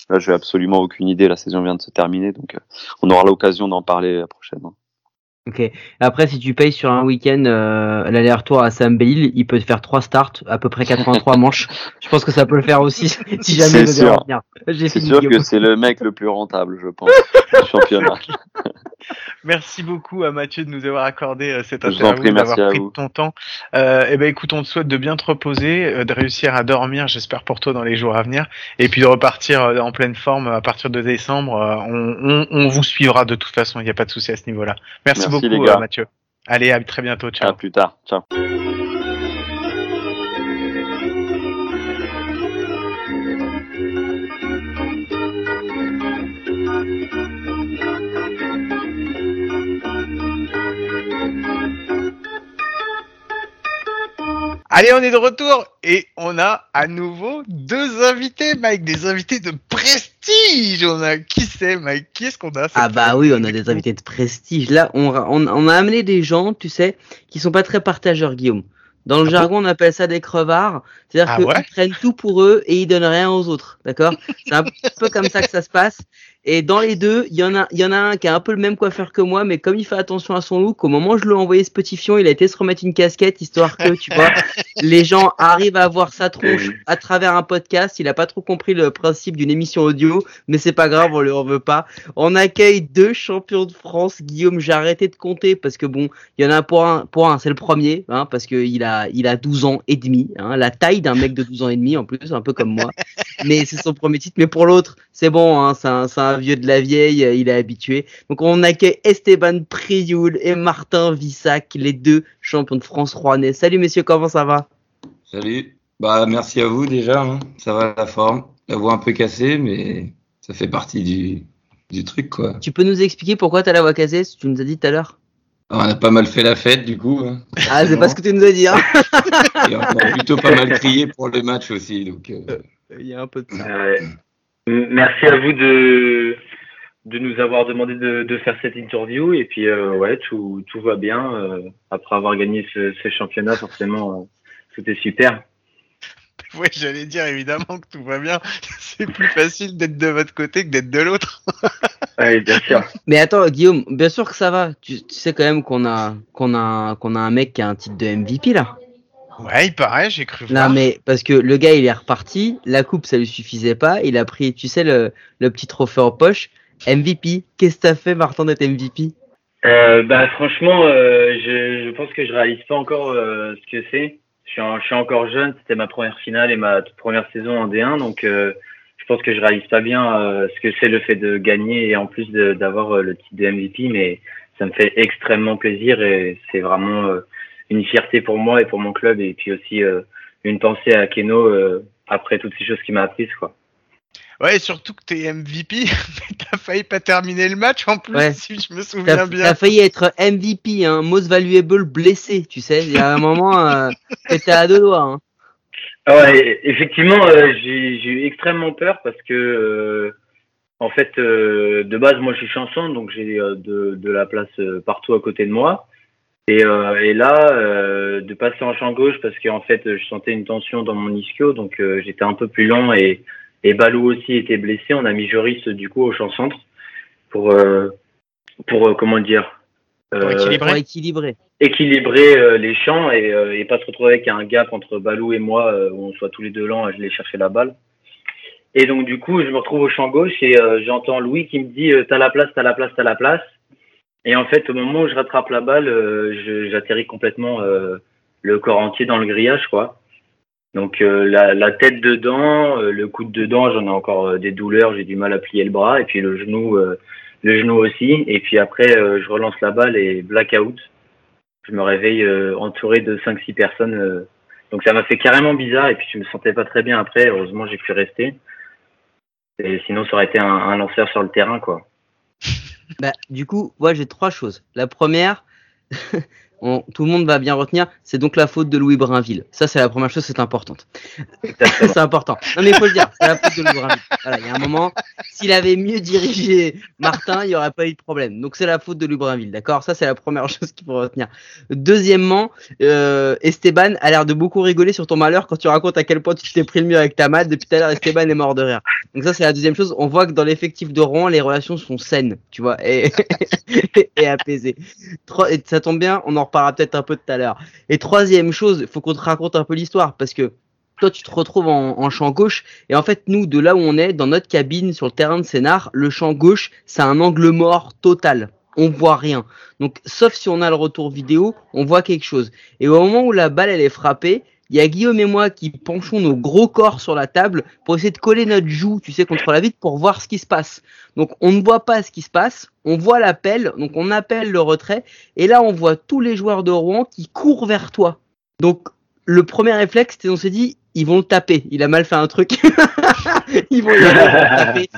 là, j'ai absolument aucune idée. La saison vient de se terminer, donc on aura l'occasion d'en parler la prochaine. Hein. Ok. Après, si tu payes sur un week-end euh, l'aller-retour à Sam Bale, il peut te faire trois starts, à peu près 83 *laughs* manches. Je pense que ça peut le faire aussi *laughs* si jamais il veut revenir. C'est sûr que c'est le mec le plus rentable, je pense, *laughs* du championnat. Merci beaucoup à Mathieu de nous avoir accordé euh, cette interview, d'avoir pris ton temps. Euh, et eh ben écoute, on te souhaite de bien te reposer, euh, de réussir à dormir, j'espère pour toi dans les jours à venir, et puis de repartir euh, en pleine forme à partir de décembre. On, on, on vous suivra de toute façon, il n'y a pas de souci à ce niveau-là. Merci, Merci, beaucoup, Mathieu. Allez, à très bientôt. Ciao. À plus tard. Ciao. Allez, on est de retour et on a à nouveau deux invités, Mike, des invités de prestige. On a qui c'est, Mike? Qui est-ce qu'on a? Ah bah oui, on a des invités de prestige. Là, on, on, a amené des gens, tu sais, qui sont pas très partageurs, Guillaume. Dans le ah jargon, on appelle ça des crevards. C'est-à-dire ah qu'ils prennent tout pour eux et ils donnent rien aux autres. D'accord? C'est un *laughs* peu comme ça que ça se passe. Et dans les deux, il y en a, y en a un qui a un peu le même coiffeur que moi, mais comme il fait attention à son look, au moment où je lui ai envoyé ce petit fion, il a été se remettre une casquette histoire que, tu vois, *laughs* les gens arrivent à voir sa tronche à travers un podcast. Il a pas trop compris le principe d'une émission audio, mais c'est pas grave, on le en veut pas. On accueille deux champions de France. Guillaume, j'ai arrêté de compter parce que bon, il y en a un pour un, pour un, c'est le premier, hein, parce que il a, il a 12 ans et demi, hein, la taille d'un mec de 12 ans et demi en plus, un peu comme moi. *laughs* mais c'est son premier titre. Mais pour l'autre, c'est bon, hein, c'est un, un, vieux de la vieille, il est habitué. Donc on accueille Esteban Prioul et Martin Vissac, les deux champions de France rouennais. Salut messieurs, comment ça va? Salut. Bah merci à vous déjà, hein. ça va la forme, la voix un peu cassée, mais ça fait partie du, du truc quoi. Tu peux nous expliquer pourquoi t'as la voix cassée Tu nous as dit tout à l'heure? On a pas mal fait la fête du coup. Hein. Ah, c'est pas ce que tu nous as dit. Hein. *laughs* Et on a plutôt pas mal crié pour le match aussi. Donc, euh... Il y a un peu de ça. Ouais. Merci à vous de, de nous avoir demandé de, de faire cette interview. Et puis, euh, ouais, tout, tout va bien. Euh, après avoir gagné ce, ce championnat, forcément, euh, c'était super. Ouais, j'allais dire évidemment que tout va bien. *laughs* C'est plus facile d'être de votre côté que d'être de l'autre. *laughs* oui, bien sûr. Mais attends, Guillaume, bien sûr que ça va. Tu, tu sais quand même qu'on a, qu'on a, qu'on a un mec qui a un titre de MVP là. Ouais, il paraît, j'ai cru voir. Non, mais parce que le gars, il est reparti. La coupe, ça lui suffisait pas. Il a pris, tu sais, le, le petit trophée en poche. MVP. Qu'est-ce que t'as fait, Martin, d'être MVP euh, Bah, franchement, euh, je, je pense que je réalise pas encore euh, ce que c'est je suis, je suis encore jeune, c'était ma première finale et ma toute première saison en D1, donc euh, je pense que je réalise pas bien euh, ce que c'est le fait de gagner et en plus d'avoir le titre de MVP, mais ça me fait extrêmement plaisir et c'est vraiment euh, une fierté pour moi et pour mon club et puis aussi une pensée à Keno après toutes ces choses qu'il m'a apprises quoi. Ouais, surtout que t'es MVP, *laughs* mais t'as failli pas terminer le match en plus, Ouais. si je me souviens T'as bien. t'as failli être MVP, hein, most valuable blessé, tu sais. Il y a un moment, euh, *laughs* t'étais à deux doigts. Hein. Ah ouais, effectivement, euh, j'ai j'ai eu extrêmement peur parce que, euh, en fait, euh, de base, moi, je suis chanson, donc j'ai euh, de, de la place euh, partout à côté de moi. Et, euh, et là, euh, de passer en champ gauche parce qu'en fait, je sentais une tension dans mon ischio, donc euh, j'étais un peu plus lent et, et Balou aussi était blessé. On a mis Joris du coup au champ centre pour, euh, pour euh, comment dire, Pour euh, équilibrer. Pour équilibrer. équilibrer euh, les champs et, euh, et pas se retrouver avec un gap entre Balou et moi euh, où on soit tous les deux lents à aller chercher la balle. Et donc du coup, je me retrouve au champ gauche et euh, j'entends Louis qui me dit euh, t'as la place, t'as la place, t'as la place. Et en fait, au moment où je rattrape la balle, euh, j'atterris complètement euh, le corps entier dans le grillage, quoi. Donc euh, la, tête dedans, le coude dedans, j'en ai encore des douleurs, j'ai du mal à plier le bras et puis le genou, le genou aussi. Et puis après, je relance la balle et blackout je me réveille entouré de 5-6 personnes. donc ça m'a fait carrément bizarre et puis je me sentais pas très bien après. Heureusement, j'ai pu rester. Et sinon, ça aurait été un, un lanceur sur le terrain, quoi. *laughs* Bah, du coup, moi, j'ai trois choses. La première, on- tout le monde va bien retenir, c'est donc la faute de Louis Brinville. Ça, c'est la première chose, c'est importante. *laughs* c'est important. Non, mais il faut le dire, c'est la faute de Louis Brinville. Voilà, il y a un moment, s'il avait mieux dirigé Martin, il n'y aurait pas eu de problème. Donc, c'est la faute de Louis Brinville, d'accord? Ça, c'est la première *laughs* chose qu'il faut retenir. Deuxièmement, euh, Esteban a l'air de beaucoup rigoler sur ton malheur quand tu racontes à quel point tu t'es pris le mur avec ta mat. Depuis tout à l'heure, Esteban est mort de rire. Donc ça, c'est la deuxième chose. On voit que dans l'effectif de Rouen, les relations sont saines, tu vois, et, *laughs* et apaisées. Trois- et ça tombe bien, on en reparlera peut-être un peu tout à l'heure. Et troisième chose, il faut qu'on te raconte un peu l'histoire, parce que toi, tu te retrouves en, en champ gauche, et en fait, nous, de là où on est, dans notre cabine, sur le terrain de scénar, le champ gauche, c'est un angle mort total. On voit rien. Donc, sauf si on a le retour vidéo, on voit quelque chose. Et au moment où la balle, elle est frappée, il y a Guillaume et moi qui penchons nos gros corps sur la table pour essayer de coller notre joue, tu sais, contre la vitre pour voir ce qui se passe. Donc on ne voit pas ce qui se passe, on voit l'appel, donc on appelle le retrait, et là on voit tous les joueurs de Rouen qui courent vers toi. Donc le premier réflexe, on s'est dit, ils vont le taper, il a mal fait un truc. *laughs* *laughs* ils vont *laughs* il a mal le taper.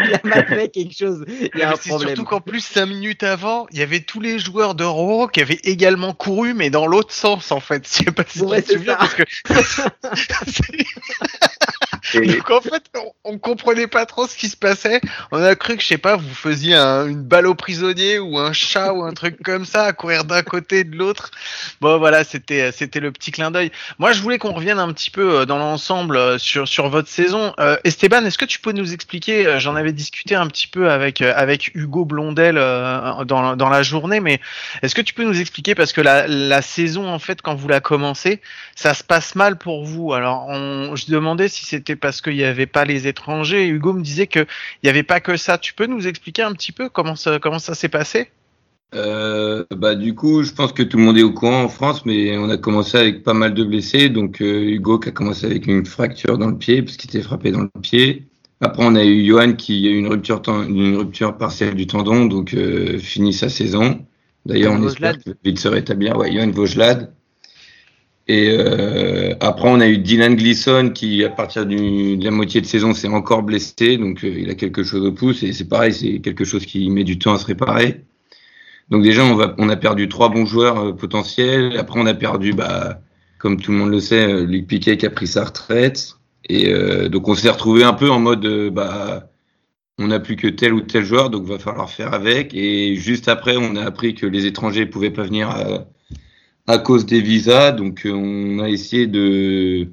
Il a mal fait quelque chose, il y a Mais un C'est problème. surtout qu'en plus, cinq minutes avant, il y avait tous les joueurs de Rouen qui avaient également couru, mais dans l'autre sens, en fait. Je sais pas si Ouais, tu te souviens, ça. parce que... *laughs* Donc en fait, on, on comprenait pas trop ce qui se passait. On a cru que, je sais pas, vous faisiez un- une balle au prisonnier ou un chat ou un truc *laughs* comme ça, à courir d'un côté et de l'autre. Bon voilà, c'était c'était le petit clin d'œil. Moi, je voulais qu'on revienne un petit peu euh, dans l'ensemble euh, sur sur votre saison. Euh, Esteban, est-ce que tu peux nous expliquer euh, J'en avais discuté un petit peu avec euh, avec Hugo Blondel euh, dans dans la journée, mais est-ce que tu peux nous expliquer parce que la la saison en fait quand vous la commencé, ça se passe mal pour vous. Alors, je demandais si c'était parce qu'il n'y avait pas les étrangers. Hugo me disait que il n'y avait pas que ça. Tu peux nous expliquer un petit peu comment ça, comment ça s'est passé? Euh, bah du coup, je pense que tout le monde est au courant en France, mais on a commencé avec pas mal de blessés. Donc euh, Hugo qui a commencé avec une fracture dans le pied parce qu'il était frappé dans le pied. Après, on a eu Johan qui a eu une rupture, une rupture partielle du tendon, donc euh, finit sa saison. D'ailleurs, on espère vite se rétablir. Ouais, Johan Vaugelade. Et euh, après, on a eu Dylan Gleason qui, à partir du, de la moitié de saison, s'est encore blessé. Donc, euh, il a quelque chose au pouce. Et c'est pareil, c'est quelque chose qui met du temps à se réparer. Donc déjà, on, va, on a perdu trois bons joueurs euh, potentiels. Après, on a perdu, bah, comme tout le monde le sait, euh, Luc Piquet qui a pris sa retraite. Et donc, on s'est retrouvé un peu en mode, bah, on n'a plus que tel ou tel joueur, donc va falloir faire avec. Et juste après, on a appris que les étrangers pouvaient pas venir à, à cause des visas. Donc, on a essayé de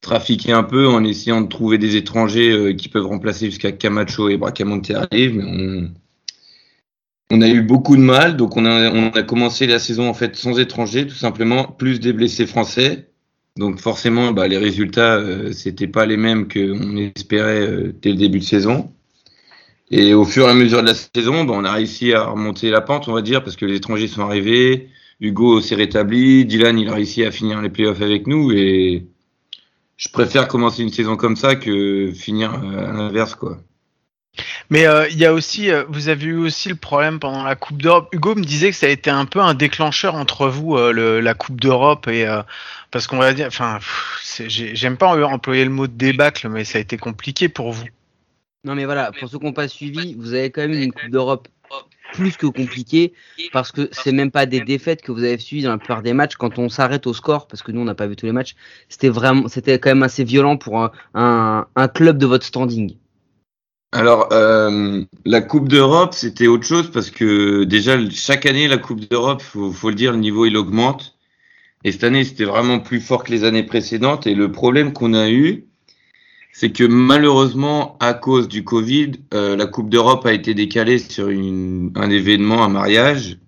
trafiquer un peu en essayant de trouver des étrangers qui peuvent remplacer jusqu'à Camacho et Bracamonte arrivent. Mais on, a eu beaucoup de mal, donc on a, on a commencé la saison en fait sans étrangers, tout simplement, plus des blessés français. Donc forcément, bah, les résultats, euh, c'était pas les mêmes qu'on espérait euh, dès le début de saison. Et au fur et à mesure de la saison, bah, on a réussi à remonter la pente, on va dire, parce que les étrangers sont arrivés. Hugo s'est rétabli, Dylan il a réussi à finir les playoffs avec nous et je préfère commencer une saison comme ça que finir euh, à l'inverse quoi. Mais euh, il y a aussi, euh, vous avez eu aussi le problème pendant la Coupe d'Europe. Hugo me disait que ça a été un peu un déclencheur entre vous, euh, le, la Coupe d'Europe et parce qu'on va dire, enfin, j'aime pas employer le mot de débâcle, mais ça a été compliqué pour vous. Non mais voilà, pour ceux qui n'ont pas suivi, vous avez quand même une Coupe d'Europe plus que compliquée parce que c'est même pas des défaites que vous avez suivies dans la plupart des matchs. Quand on s'arrête au score, parce que nous on n'a pas vu tous les matchs, c'était vraiment, c'était quand même assez violent pour un club de votre standing. Alors, euh, la Coupe d'Europe, c'était autre chose parce que déjà, chaque année, la Coupe d'Europe, faut, faut le dire, le niveau, il augmente. Et cette année, c'était vraiment plus fort que les années précédentes. Et le problème qu'on a eu, c'est que malheureusement, à cause du Covid, euh, la Coupe d'Europe a été décalée sur une, un événement, un mariage.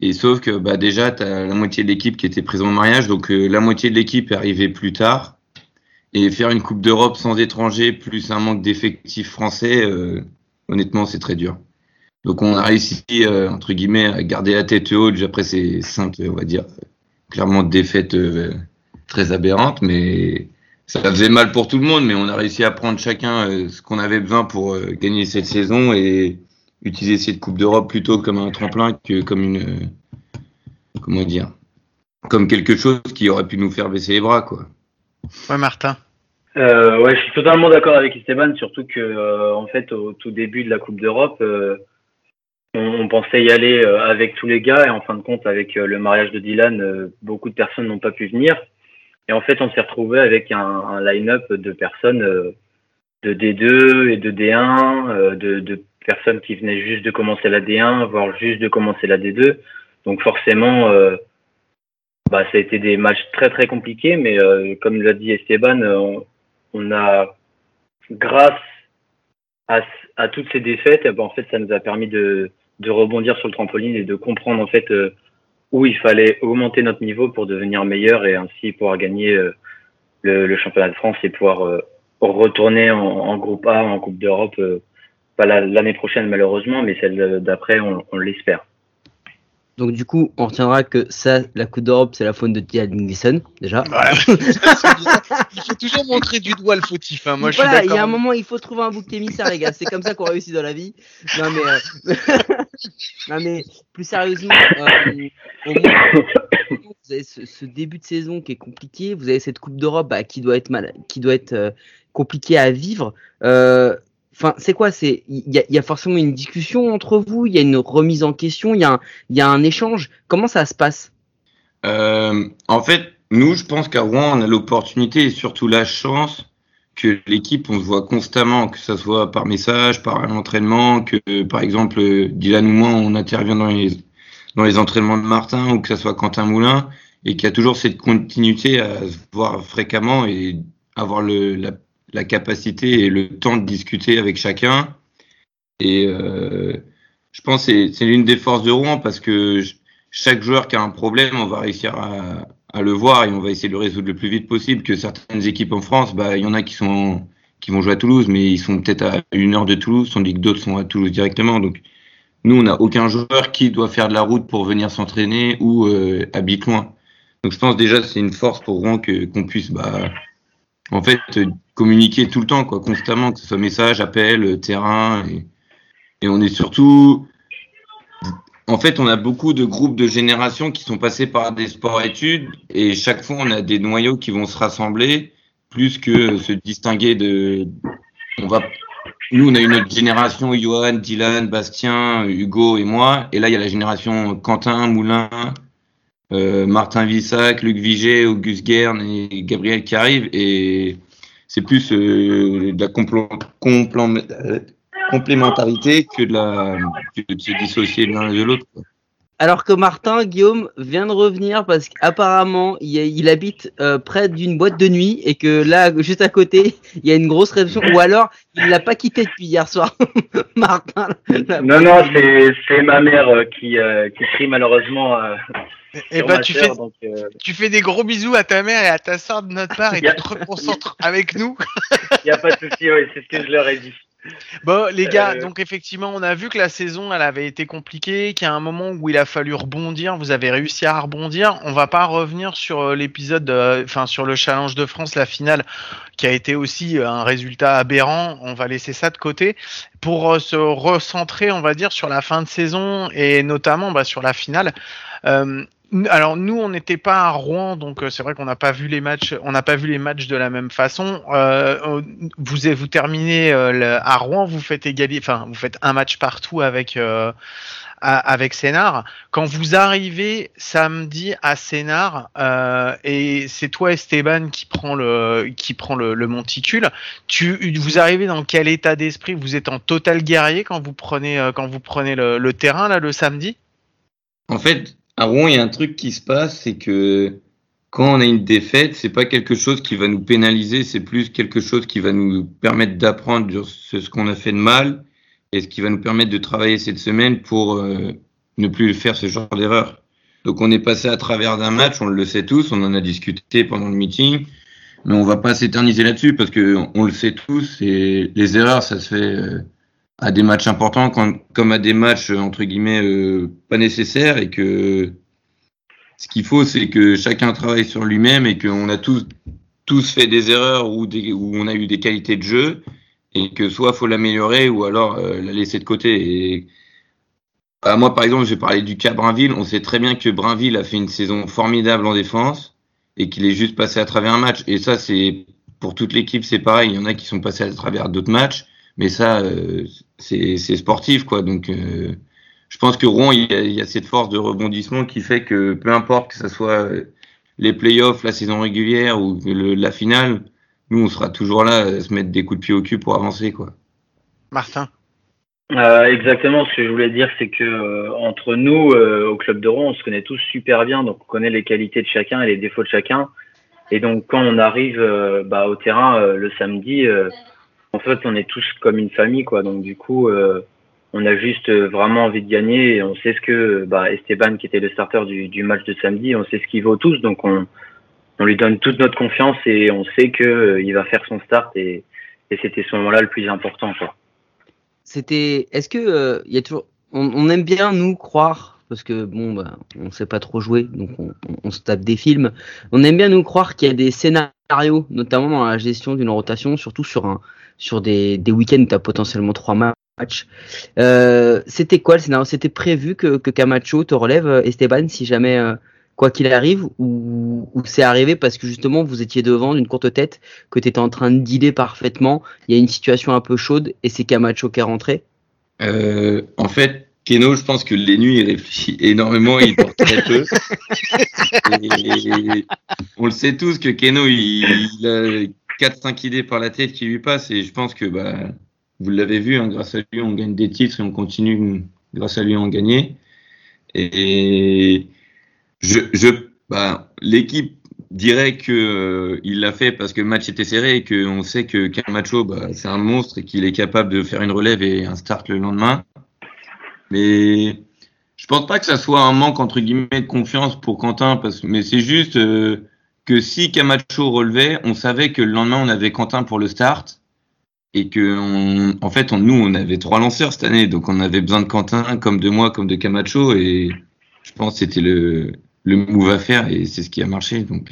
Et sauf que bah, déjà, tu as la moitié de l'équipe qui était présente au mariage, donc euh, la moitié de l'équipe est arrivée plus tard. Et faire une Coupe d'Europe sans étrangers, plus un manque d'effectifs français, euh, honnêtement, c'est très dur. Donc on a réussi, euh, entre guillemets, à garder la tête haute. Après, c'est simple, on va dire, clairement défaite euh, très aberrante, mais ça faisait mal pour tout le monde. Mais on a réussi à prendre chacun ce qu'on avait besoin pour gagner cette saison et utiliser cette Coupe d'Europe plutôt comme un tremplin que comme une, comment dire, comme quelque chose qui aurait pu nous faire baisser les bras, quoi. Ouais, Martin. Euh, ouais, je suis totalement d'accord avec Esteban, surtout que euh, en fait au tout début de la Coupe d'Europe, euh, on, pensait y aller euh, avec tous les gars et en fin de compte avec le mariage de Dylan, beaucoup de personnes n'ont pas pu venir et en fait on s'est retrouvé avec un, un line-up de personnes de D2 et de D1, de, de, personnes qui venaient juste de commencer la D1, voire juste de commencer la D2, donc forcément bah, ça a été des matchs très très compliqués, mais euh, comme l'a dit Esteban, euh, on, a, grâce à, à toutes ces défaites, ben, en fait, ça nous a permis de, de rebondir sur le trampoline et de comprendre en fait euh, où il fallait augmenter notre niveau pour devenir meilleur et ainsi pouvoir gagner le, le, championnat de France et pouvoir retourner en, groupe A, en Coupe d'Europe, pas l'année prochaine malheureusement, mais celle d'après, on l'espère. Donc du coup, on retiendra que ça, la Coupe d'Europe, c'est la faute de Dylan Gleason, déjà. il faut *laughs* *laughs* toujours montrer du doigt le fautif. Hein. Moi, voilà, il y a un moment, il faut trouver un bouc émissaire, les gars. C'est comme ça qu'on réussit dans la vie. Non mais, euh... *laughs* non mais plus sérieusement, euh, vous avez ce, ce, début de saison qui est compliqué. Vous avez cette Coupe d'Europe bah, qui doit être mal, qui doit être euh, compliquée à vivre. Euh, Enfin, c'est quoi C'est il y a, forcément une discussion entre vous, il y a une remise en question, il y, a un, y a un échange. Comment ça se passe? Euh, En fait, nous, je pense qu'à Rouen, on a l'opportunité et surtout la chance que l'équipe, on se voit constamment, que ce soit par message, par un entraînement, que par exemple Dylan ou moi, on intervient dans les entraînements de Martin ou que ce soit Quentin Moulin et qu'il y a toujours cette continuité à se voir fréquemment et avoir le, la la capacité et le temps de discuter avec chacun. Et euh, je pense que c'est l'une des forces de Rouen parce que chaque joueur qui a un problème, on va réussir à, à, le voir et on va essayer de le résoudre le plus vite possible. Que certaines équipes en France, bah, il y en a qui sont qui vont jouer à Toulouse, mais ils sont peut-être à une heure de Toulouse, tandis que d'autres sont à Toulouse directement. Donc nous, on n'a aucun joueur qui doit faire de la route pour venir s'entraîner ou euh, habite loin. Donc je pense déjà c'est une force pour Rouen qu'on puisse bah, en fait communiquer tout le temps, quoi, constamment, que ce soit message, appel, terrain. Et, et on est surtout en fait, on a beaucoup de groupes de générations qui sont passés par des sports-études et chaque fois, on a des noyaux qui vont se rassembler plus que se distinguer de. On va. Nous, on a une autre génération, Johan, Dylan, Bastien, Hugo et moi. Et là, il y a la génération Quentin, Moulin, euh, Martin Vissac, Luc Viget, Auguste Guerne et Gabriel qui arrivent. Et c'est plus euh, de la complémentarité que de, la, que de se dissocier l'un de l'autre. Alors que Martin, Guillaume, vient de revenir parce qu'apparemment, il, il, habite euh, près d'une boîte de nuit et que là, juste à côté, il y a une grosse réception. Ou alors, il l'a pas quitté depuis hier soir. *laughs* Martin. Non, non, c'est ma mère euh, qui, euh, qui crie malheureusement. et eh bah, ben, tu, fais, donc, tu fais des gros bisous à ta mère et à ta soeur de notre part et *laughs* tu te reconcentres avec nous. Il n'y a pas de souci, oui, c'est ce que je leur ai dit. Bon, les gars, euh, donc effectivement, on a vu que la saison, elle avait été compliquée, qu'il y a un moment où il a fallu rebondir. Vous avez réussi à rebondir. On va pas revenir sur euh, l'épisode, enfin sur le Challenge de France, la finale, qui a été aussi euh, un résultat aberrant. On va laisser ça de côté pour se recentrer, on va dire, sur la fin de saison et notamment bah, sur la finale. Euh, alors nous, on n'était pas à Rouen, donc euh, c'est vrai qu'on n'a pas vu les matchs. On n'a pas vu les matchs de la même façon. Euh, vous vous terminez euh, à Rouen, vous faites enfin vous faites un match partout avec euh, avec Sénard. Quand vous arrivez samedi à Sénard et c'est toi Esteban qui prend le qui prend le, le, monticule, tu vous arrivez dans quel état d'esprit? Vous êtes en total guerrier quand vous prenez quand vous prenez le, le terrain là le samedi? En fait, à Rouen, il y a un truc qui se passe, c'est que quand on a une défaite, c'est pas quelque chose qui va nous pénaliser, c'est plus quelque chose qui va nous permettre d'apprendre sur ce qu'on a fait de mal et ce qui va nous permettre de travailler cette semaine pour euh, ne plus faire ce genre d'erreur. Donc on est passé à travers d'un match, on le sait tous, on en a discuté pendant le meeting, mais on va pas s'éterniser là-dessus parce que on le sait tous et les erreurs, ça se fait euh, à des matchs importants comme à des matchs entre guillemets euh, pas nécessaires et que ce qu'il faut c'est que chacun travaille sur lui-même et qu'on a tous tous fait des erreurs ou des, où on a eu des qualités de jeu et que soit faut l'améliorer ou alors euh, la laisser de côté. Et bah, moi par exemple j'ai parlé du cas Brinville. On sait très bien que Brinville a fait une saison formidable en défense et qu'il est juste passé à travers un match. Et ça c'est pour toute l'équipe c'est pareil. Il y en a qui sont passés à travers d'autres matchs. Mais ça, euh, c'est sportif, quoi. Donc, euh, je pense que Rouen, il y, a, cette force de rebondissement qui fait que peu importe que ce soit les playoffs, la saison régulière ou la finale, nous, on sera toujours là à se mettre des coups de pied au cul pour avancer, quoi. Martin. Euh, exactement, ce que je voulais dire, c'est que entre nous, au club de Rouen, on se connaît tous super bien, donc on connaît les qualités de chacun et les défauts de chacun. Et donc quand on arrive bah, au terrain le samedi, en fait, on est tous comme une famille, quoi. Donc du coup, euh, on a juste euh, vraiment envie de gagner et on sait ce que bah, Esteban, qui était le starter du, match de samedi, on sait ce qu'il vaut tous, donc on, lui donne toute notre confiance et on sait que euh, il va faire son start et, c'était ce moment-là le plus important, quoi. C'était, est-ce que il y a toujours, on, on, aime bien nous croire parce que bon, bah, on sait pas trop jouer, donc on, on, se tape des films. On aime bien nous croire qu'il y a des scénarios, notamment dans la gestion d'une rotation, surtout sur un sur des, des week-ends où tu as potentiellement trois matchs. Euh, c'était quoi le scénario? C'était prévu que, que Camacho te relève, euh, Esteban, si jamais, euh, quoi qu'il arrive, ou, ou c'est arrivé parce que justement vous étiez devant d'une courte tête, que tu étais en train de dealer parfaitement, il y a une situation un peu chaude et c'est Camacho qui est rentré? Euh, En fait, Keno, je pense que les nuits, il réfléchit énormément et il dort très peu. *laughs* Et on le sait tous que Keno, il, il 4-5 idées par la tête qui lui passent et je pense que bah, vous l'avez vu, hein, grâce à lui, on gagne des titres et on continue grâce à lui à en gagner. Et je, je bah, l'équipe dirait que euh, il l'a fait parce que le match était serré et qu'on sait que Camacho, bah, c'est un monstre et qu'il est capable de faire une relève et un start le lendemain. Mais je pense pas que ça soit un manque entre guillemets de confiance pour Quentin, parce, mais c'est juste euh, que si Camacho relevait, on savait que le lendemain on avait Quentin pour le start et que en fait, on, nous, on avait trois lanceurs cette année, donc on avait besoin de Quentin, comme de moi, comme de Camacho, et je pense que c'était le, le move à faire, et c'est ce qui a marché. Donc.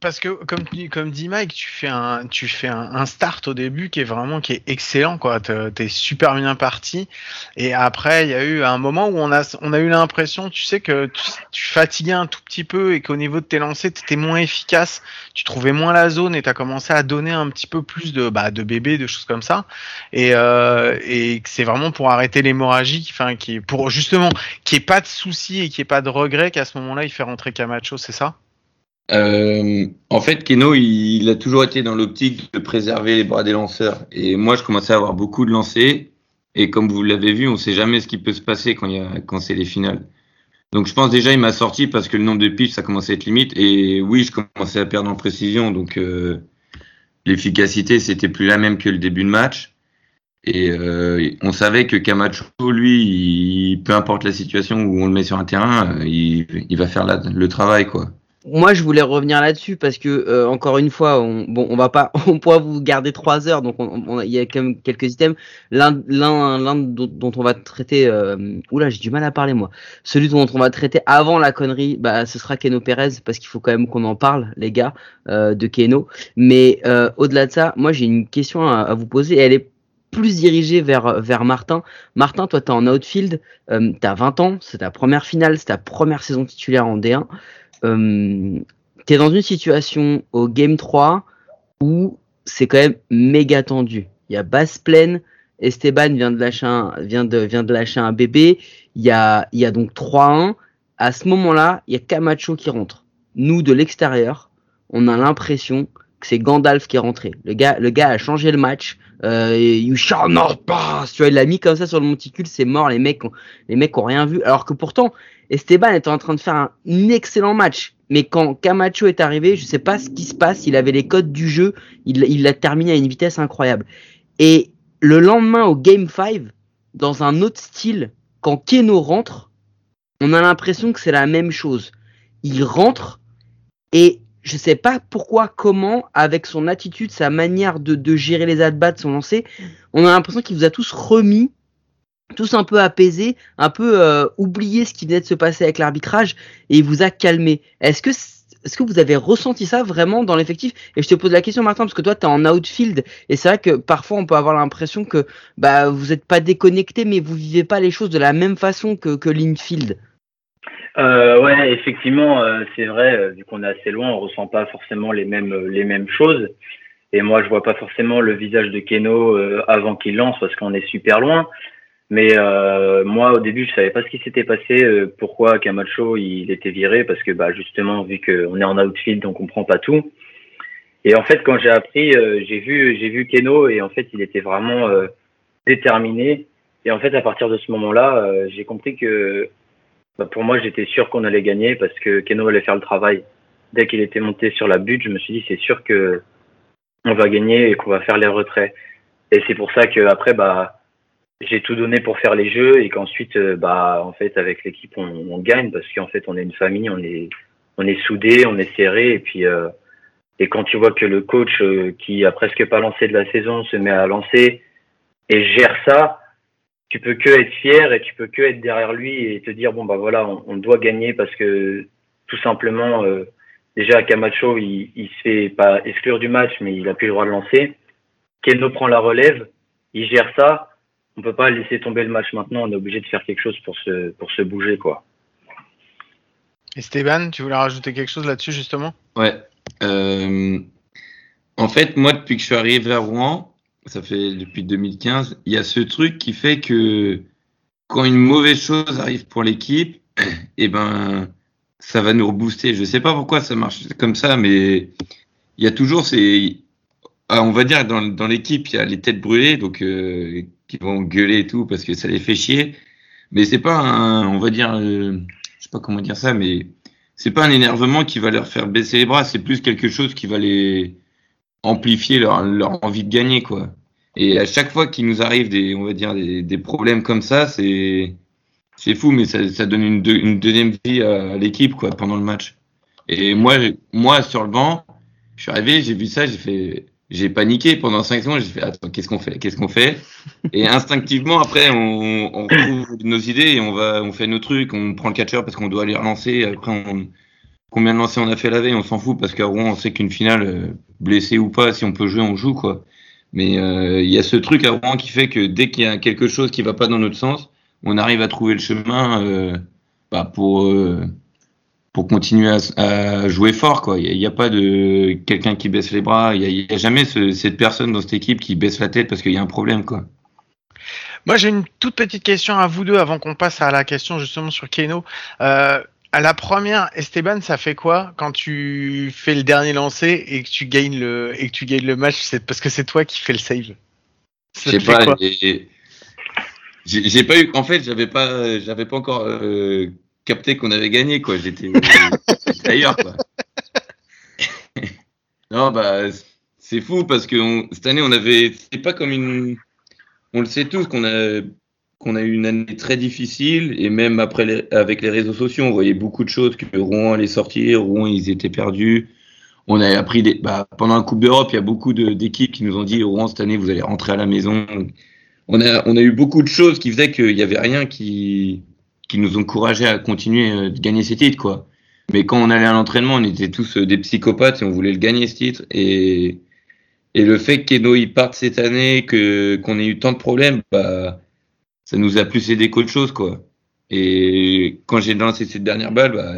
Parce que comme, comme dit Mike, tu fais un tu fais un, start au début qui est vraiment qui est excellent quoi. T'es super bien parti et après il y a eu un moment où on a on a eu l'impression, tu sais que tu, fatiguais un tout petit peu et qu'au niveau de tes lancers t'étais moins efficace, tu trouvais moins la zone et t'as commencé à donner un petit peu plus de bah de bébés, de choses comme ça et euh, et c'est vraiment pour arrêter l'hémorragie, enfin qui pour justement qui est pas de soucis et qui est pas de regret qu'à ce moment-là il fait rentrer Camacho, c'est ça? Euh, en fait, Keno, il, a toujours été dans l'optique de préserver les bras des lanceurs. Et moi, je commençais à avoir beaucoup de lancers. Et comme vous l'avez vu, on ne sait jamais ce qui peut se passer quand, il quand c'est les finales. Donc, je pense déjà, il m'a sorti parce que le nombre de pitches, ça commençait à être limite. Et oui, je commençais à perdre en précision. Donc, euh, l'efficacité, c'était plus la même que le début de match. Et euh, on savait que Camacho, lui, peu importe la situation où on le met sur un terrain, il, il va faire le travail, quoi moi, je voulais revenir là-dessus parce que euh, encore une fois, on, bon, on va pas, *laughs* on pourra vous garder trois heures, donc il y a quand même quelques items. L'un, l'un, l'un dont, on va traiter, euh, oula, j'ai du mal à parler moi. Celui dont on va traiter avant la connerie, bah, ce sera Keno Perez parce qu'il faut quand même qu'on en parle, les gars, euh, de Keno. Mais euh, au-delà de ça, moi, j'ai une question à, à vous poser. Elle est plus dirigée vers vers Martin. Martin, toi, t'es en outfield, euh, t'as 20 ans, c'est ta première finale, c'est ta première saison titulaire en D1 euh, tu es dans une situation au Game 3 où c'est quand même méga tendu. Il y a basse pleine, Esteban vient de lâcher un, vient de, vient de lâcher un bébé, il y a, y a donc 3-1. À ce moment-là, il y a Camacho qui rentre. Nous, de l'extérieur, on a l'impression que c'est Gandalf qui est rentré. Le gars, le gars a changé le match. Euh, you shall not pass. Tu il l'a mis comme ça sur le monticule, c'est mort. Les mecs, ont, les mecs ont rien vu. Alors que pourtant, Esteban était en train de faire un excellent match. Mais quand Camacho est arrivé, je sais pas ce qui se passe. Il avait les codes du jeu. Il l'a terminé à une vitesse incroyable. Et le lendemain au Game 5, dans un autre style, quand Keno rentre, on a l'impression que c'est la même chose. Il rentre et je sais pas pourquoi, comment, avec son attitude, sa manière de, de gérer les at-bats, son lancer, on a l'impression qu'il vous a tous remis tous un peu apaisés, un peu euh, oublié ce qui venait de se passer avec l'arbitrage et il vous a calmé. Est-ce que est-ce que vous avez ressenti ça vraiment dans l'effectif? Et je te pose la question Martin parce que toi tu es en outfield et c'est vrai que parfois on peut avoir l'impression que bah vous n'êtes pas déconnecté mais vous vivez pas les choses de la même façon que que l'infield. Euh, ouais, effectivement, euh, c'est vrai. Euh, vu qu'on est assez loin, on ressent pas forcément les mêmes les mêmes choses. Et moi, je vois pas forcément le visage de Keno avant qu'il lance parce qu'on est super loin. Mais euh, moi, au début, je savais pas ce qui s'était passé, euh, pourquoi Camacho il était viré, parce que bah, justement, vu qu'on est en outfield, on comprend pas tout. Et en fait, quand j'ai appris, euh, j'ai vu, j'ai vu Keno et en fait, il était vraiment euh, déterminé. Et en fait, à partir de ce moment-là, j'ai compris que bah, pour moi, j'étais sûr qu'on allait gagner parce que Keno allait faire le travail. Dès qu'il était monté sur la butte, je me suis dit c'est sûr que on va gagner et qu'on va faire les retraits. Et c'est pour ça que après, bah j'ai tout donné pour faire les jeux et qu'ensuite, euh, bah, en fait, avec l'équipe, on, on, gagne parce qu'en fait, on est une famille, on est, on est soudés, on est serré et puis, euh, et quand tu vois que le coach euh, qui a presque pas lancé de la saison se met à lancer et gère ça, tu peux que être fier et tu peux que être derrière lui et te dire bon bah voilà, on, doit gagner parce que tout simplement, déjà Camacho, il, il se fait pas exclure du match, mais il a plus le droit de lancer. Keno prend la relève, il gère ça on peut pas laisser tomber le match maintenant. On est obligé de faire quelque chose pour se pour se bouger quoi. Esteban, tu voulais rajouter quelque chose là-dessus justement? Ouais. Euh, en fait, moi, depuis que je suis arrivé à Rouen, ça fait depuis 2015, il y a ce truc qui fait que quand une mauvaise chose arrive pour l'équipe, *coughs* eh ben, ça va nous rebooster. Je sais pas pourquoi ça marche comme ça, mais il y a toujours ces, ah, on va dire dans, dans l'équipe, il y a les têtes brûlées, donc euh, qui vont gueuler et tout parce que ça les fait chier. Mais c'est pas un, on va dire, euh, je sais pas comment dire ça, mais c'est pas un énervement qui va leur faire baisser les bras. C'est plus quelque chose qui va les amplifier leur, envie de gagner, quoi. Et à chaque fois qu'il nous arrive des, on va dire, des, des problèmes comme ça, c'est, c'est fou, mais ça, ça donne une deuxième vie à, l'équipe, quoi, pendant le match. Et moi, moi, sur le banc, je suis arrivé, j'ai vu ça, j'ai fait, j'ai paniqué pendant 5 secondes. J'ai fait attends, qu'est-ce qu'on fait? Qu'est-ce qu'on fait? Et instinctivement, après, on, on retrouve nos idées et on va, on fait nos trucs. On prend le catcher parce qu'on doit aller relancer. Après, on, combien de lancers on a fait la veille On s'en fout parce qu'à Rouen, on sait qu'une finale, euh, blessé ou pas, si on peut jouer, on joue quoi. Mais euh, il y a ce truc à Rouen qui fait que dès qu'il y a quelque chose qui va pas dans notre sens, on arrive à trouver le chemin euh, bah, pour pour continuer à, jouer fort. Quoi. Il n'y a, pas de quelqu'un qui baisse les bras. Il n'y a, jamais cette personne dans cette équipe qui baisse la tête parce qu'il y a un problème. Quoi. Moi, j'ai une toute petite question à vous deux avant qu'on passe à la question justement sur Keno. Euh, à la première, Esteban, ça fait quoi quand tu fais le dernier lancer et que tu gagnes le et que tu gagnes le match? C'est parce que c'est toi qui fais le save. Je sais pas. J'ai pas eu. En fait, j'avais pas, j'avais pas encore euh, capté qu'on avait gagné, quoi. J'étais ailleurs, quoi. *laughs* non, bah, c'est fou parce que cette année, on avait. C'est pas comme une. On le sait tous qu'on a qu'on a eu une année très difficile et même après avec les réseaux sociaux, on voyait beaucoup de choses que Rouen allait sortir, Rouen ils étaient perdus. On a appris des, bah, pendant la Coupe d'Europe, il y a beaucoup d'équipes qui nous ont dit Rouen cette année vous allez rentrer à la maison. On a on a eu beaucoup de choses qui faisaient qu'il y avait rien qui qui nous encourageait à continuer euh, de gagner ces titres, quoi. Mais quand on allait à l'entraînement, on était tous euh, des psychopathes et on voulait le gagner ce titre. Et, et le fait qu'Eno y parte cette année, que qu'on ait eu tant de problèmes, bah, ça nous a plus aidé qu'autre chose, quoi. Et quand j'ai lancé cette dernière balle, bah,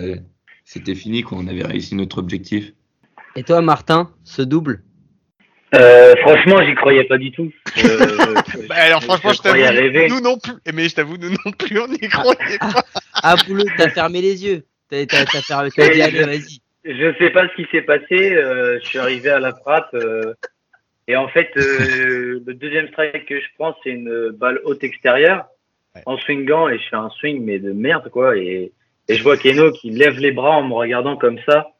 c'était fini, quoi. On avait réussi notre objectif. Et toi, Martin, ce double? Euh, franchement, j'y croyais pas du tout. *laughs* Euh, bah, alors, franchement, je, t'avoue, nous non plus. Mais je t'avoue, nous non plus, on n'y croyait pas. ah, Boulot, t'as fermé les yeux. T'as, t'as, t'as, t'as dit, allez, vas-y. Je sais pas ce qui s'est passé. Euh, je suis arrivé à la frappe. Euh, et en fait, euh, le deuxième strike que je prends, c'est une balle haute extérieure. En swingant, et je fais un swing, mais de merde, quoi. Et, et je vois Keno qui lève les bras en me regardant comme ça.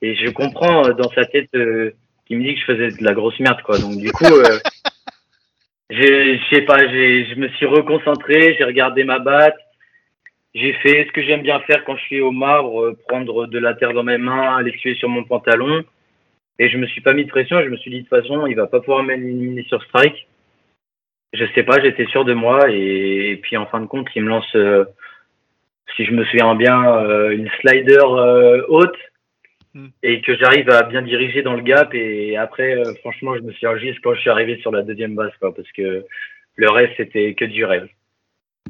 Et je comprends dans sa tête qui me dit que je faisais de la grosse merde, quoi. Donc, du coup, euh, *laughs* je sais pas, je me suis reconcentré, j'ai regardé ma batte, j'ai fait ce que j'aime bien faire quand je suis au marbre, euh, prendre de la terre dans mes mains, l'essuyer sur mon pantalon. Et je me suis pas mis de pression, je me suis dit de toute façon, il va pas pouvoir m'éliminer sur strike. Je sais pas, j'étais sûr de moi et, puis en fin de compte, il me lance, euh, si je me souviens bien, euh, une slider haute Hmm. et que j'arrive à bien diriger dans le gap. Et après, euh, franchement, je me suis juste quand je suis arrivé sur la deuxième base, quoi, parce que le reste, c'était que du rêve.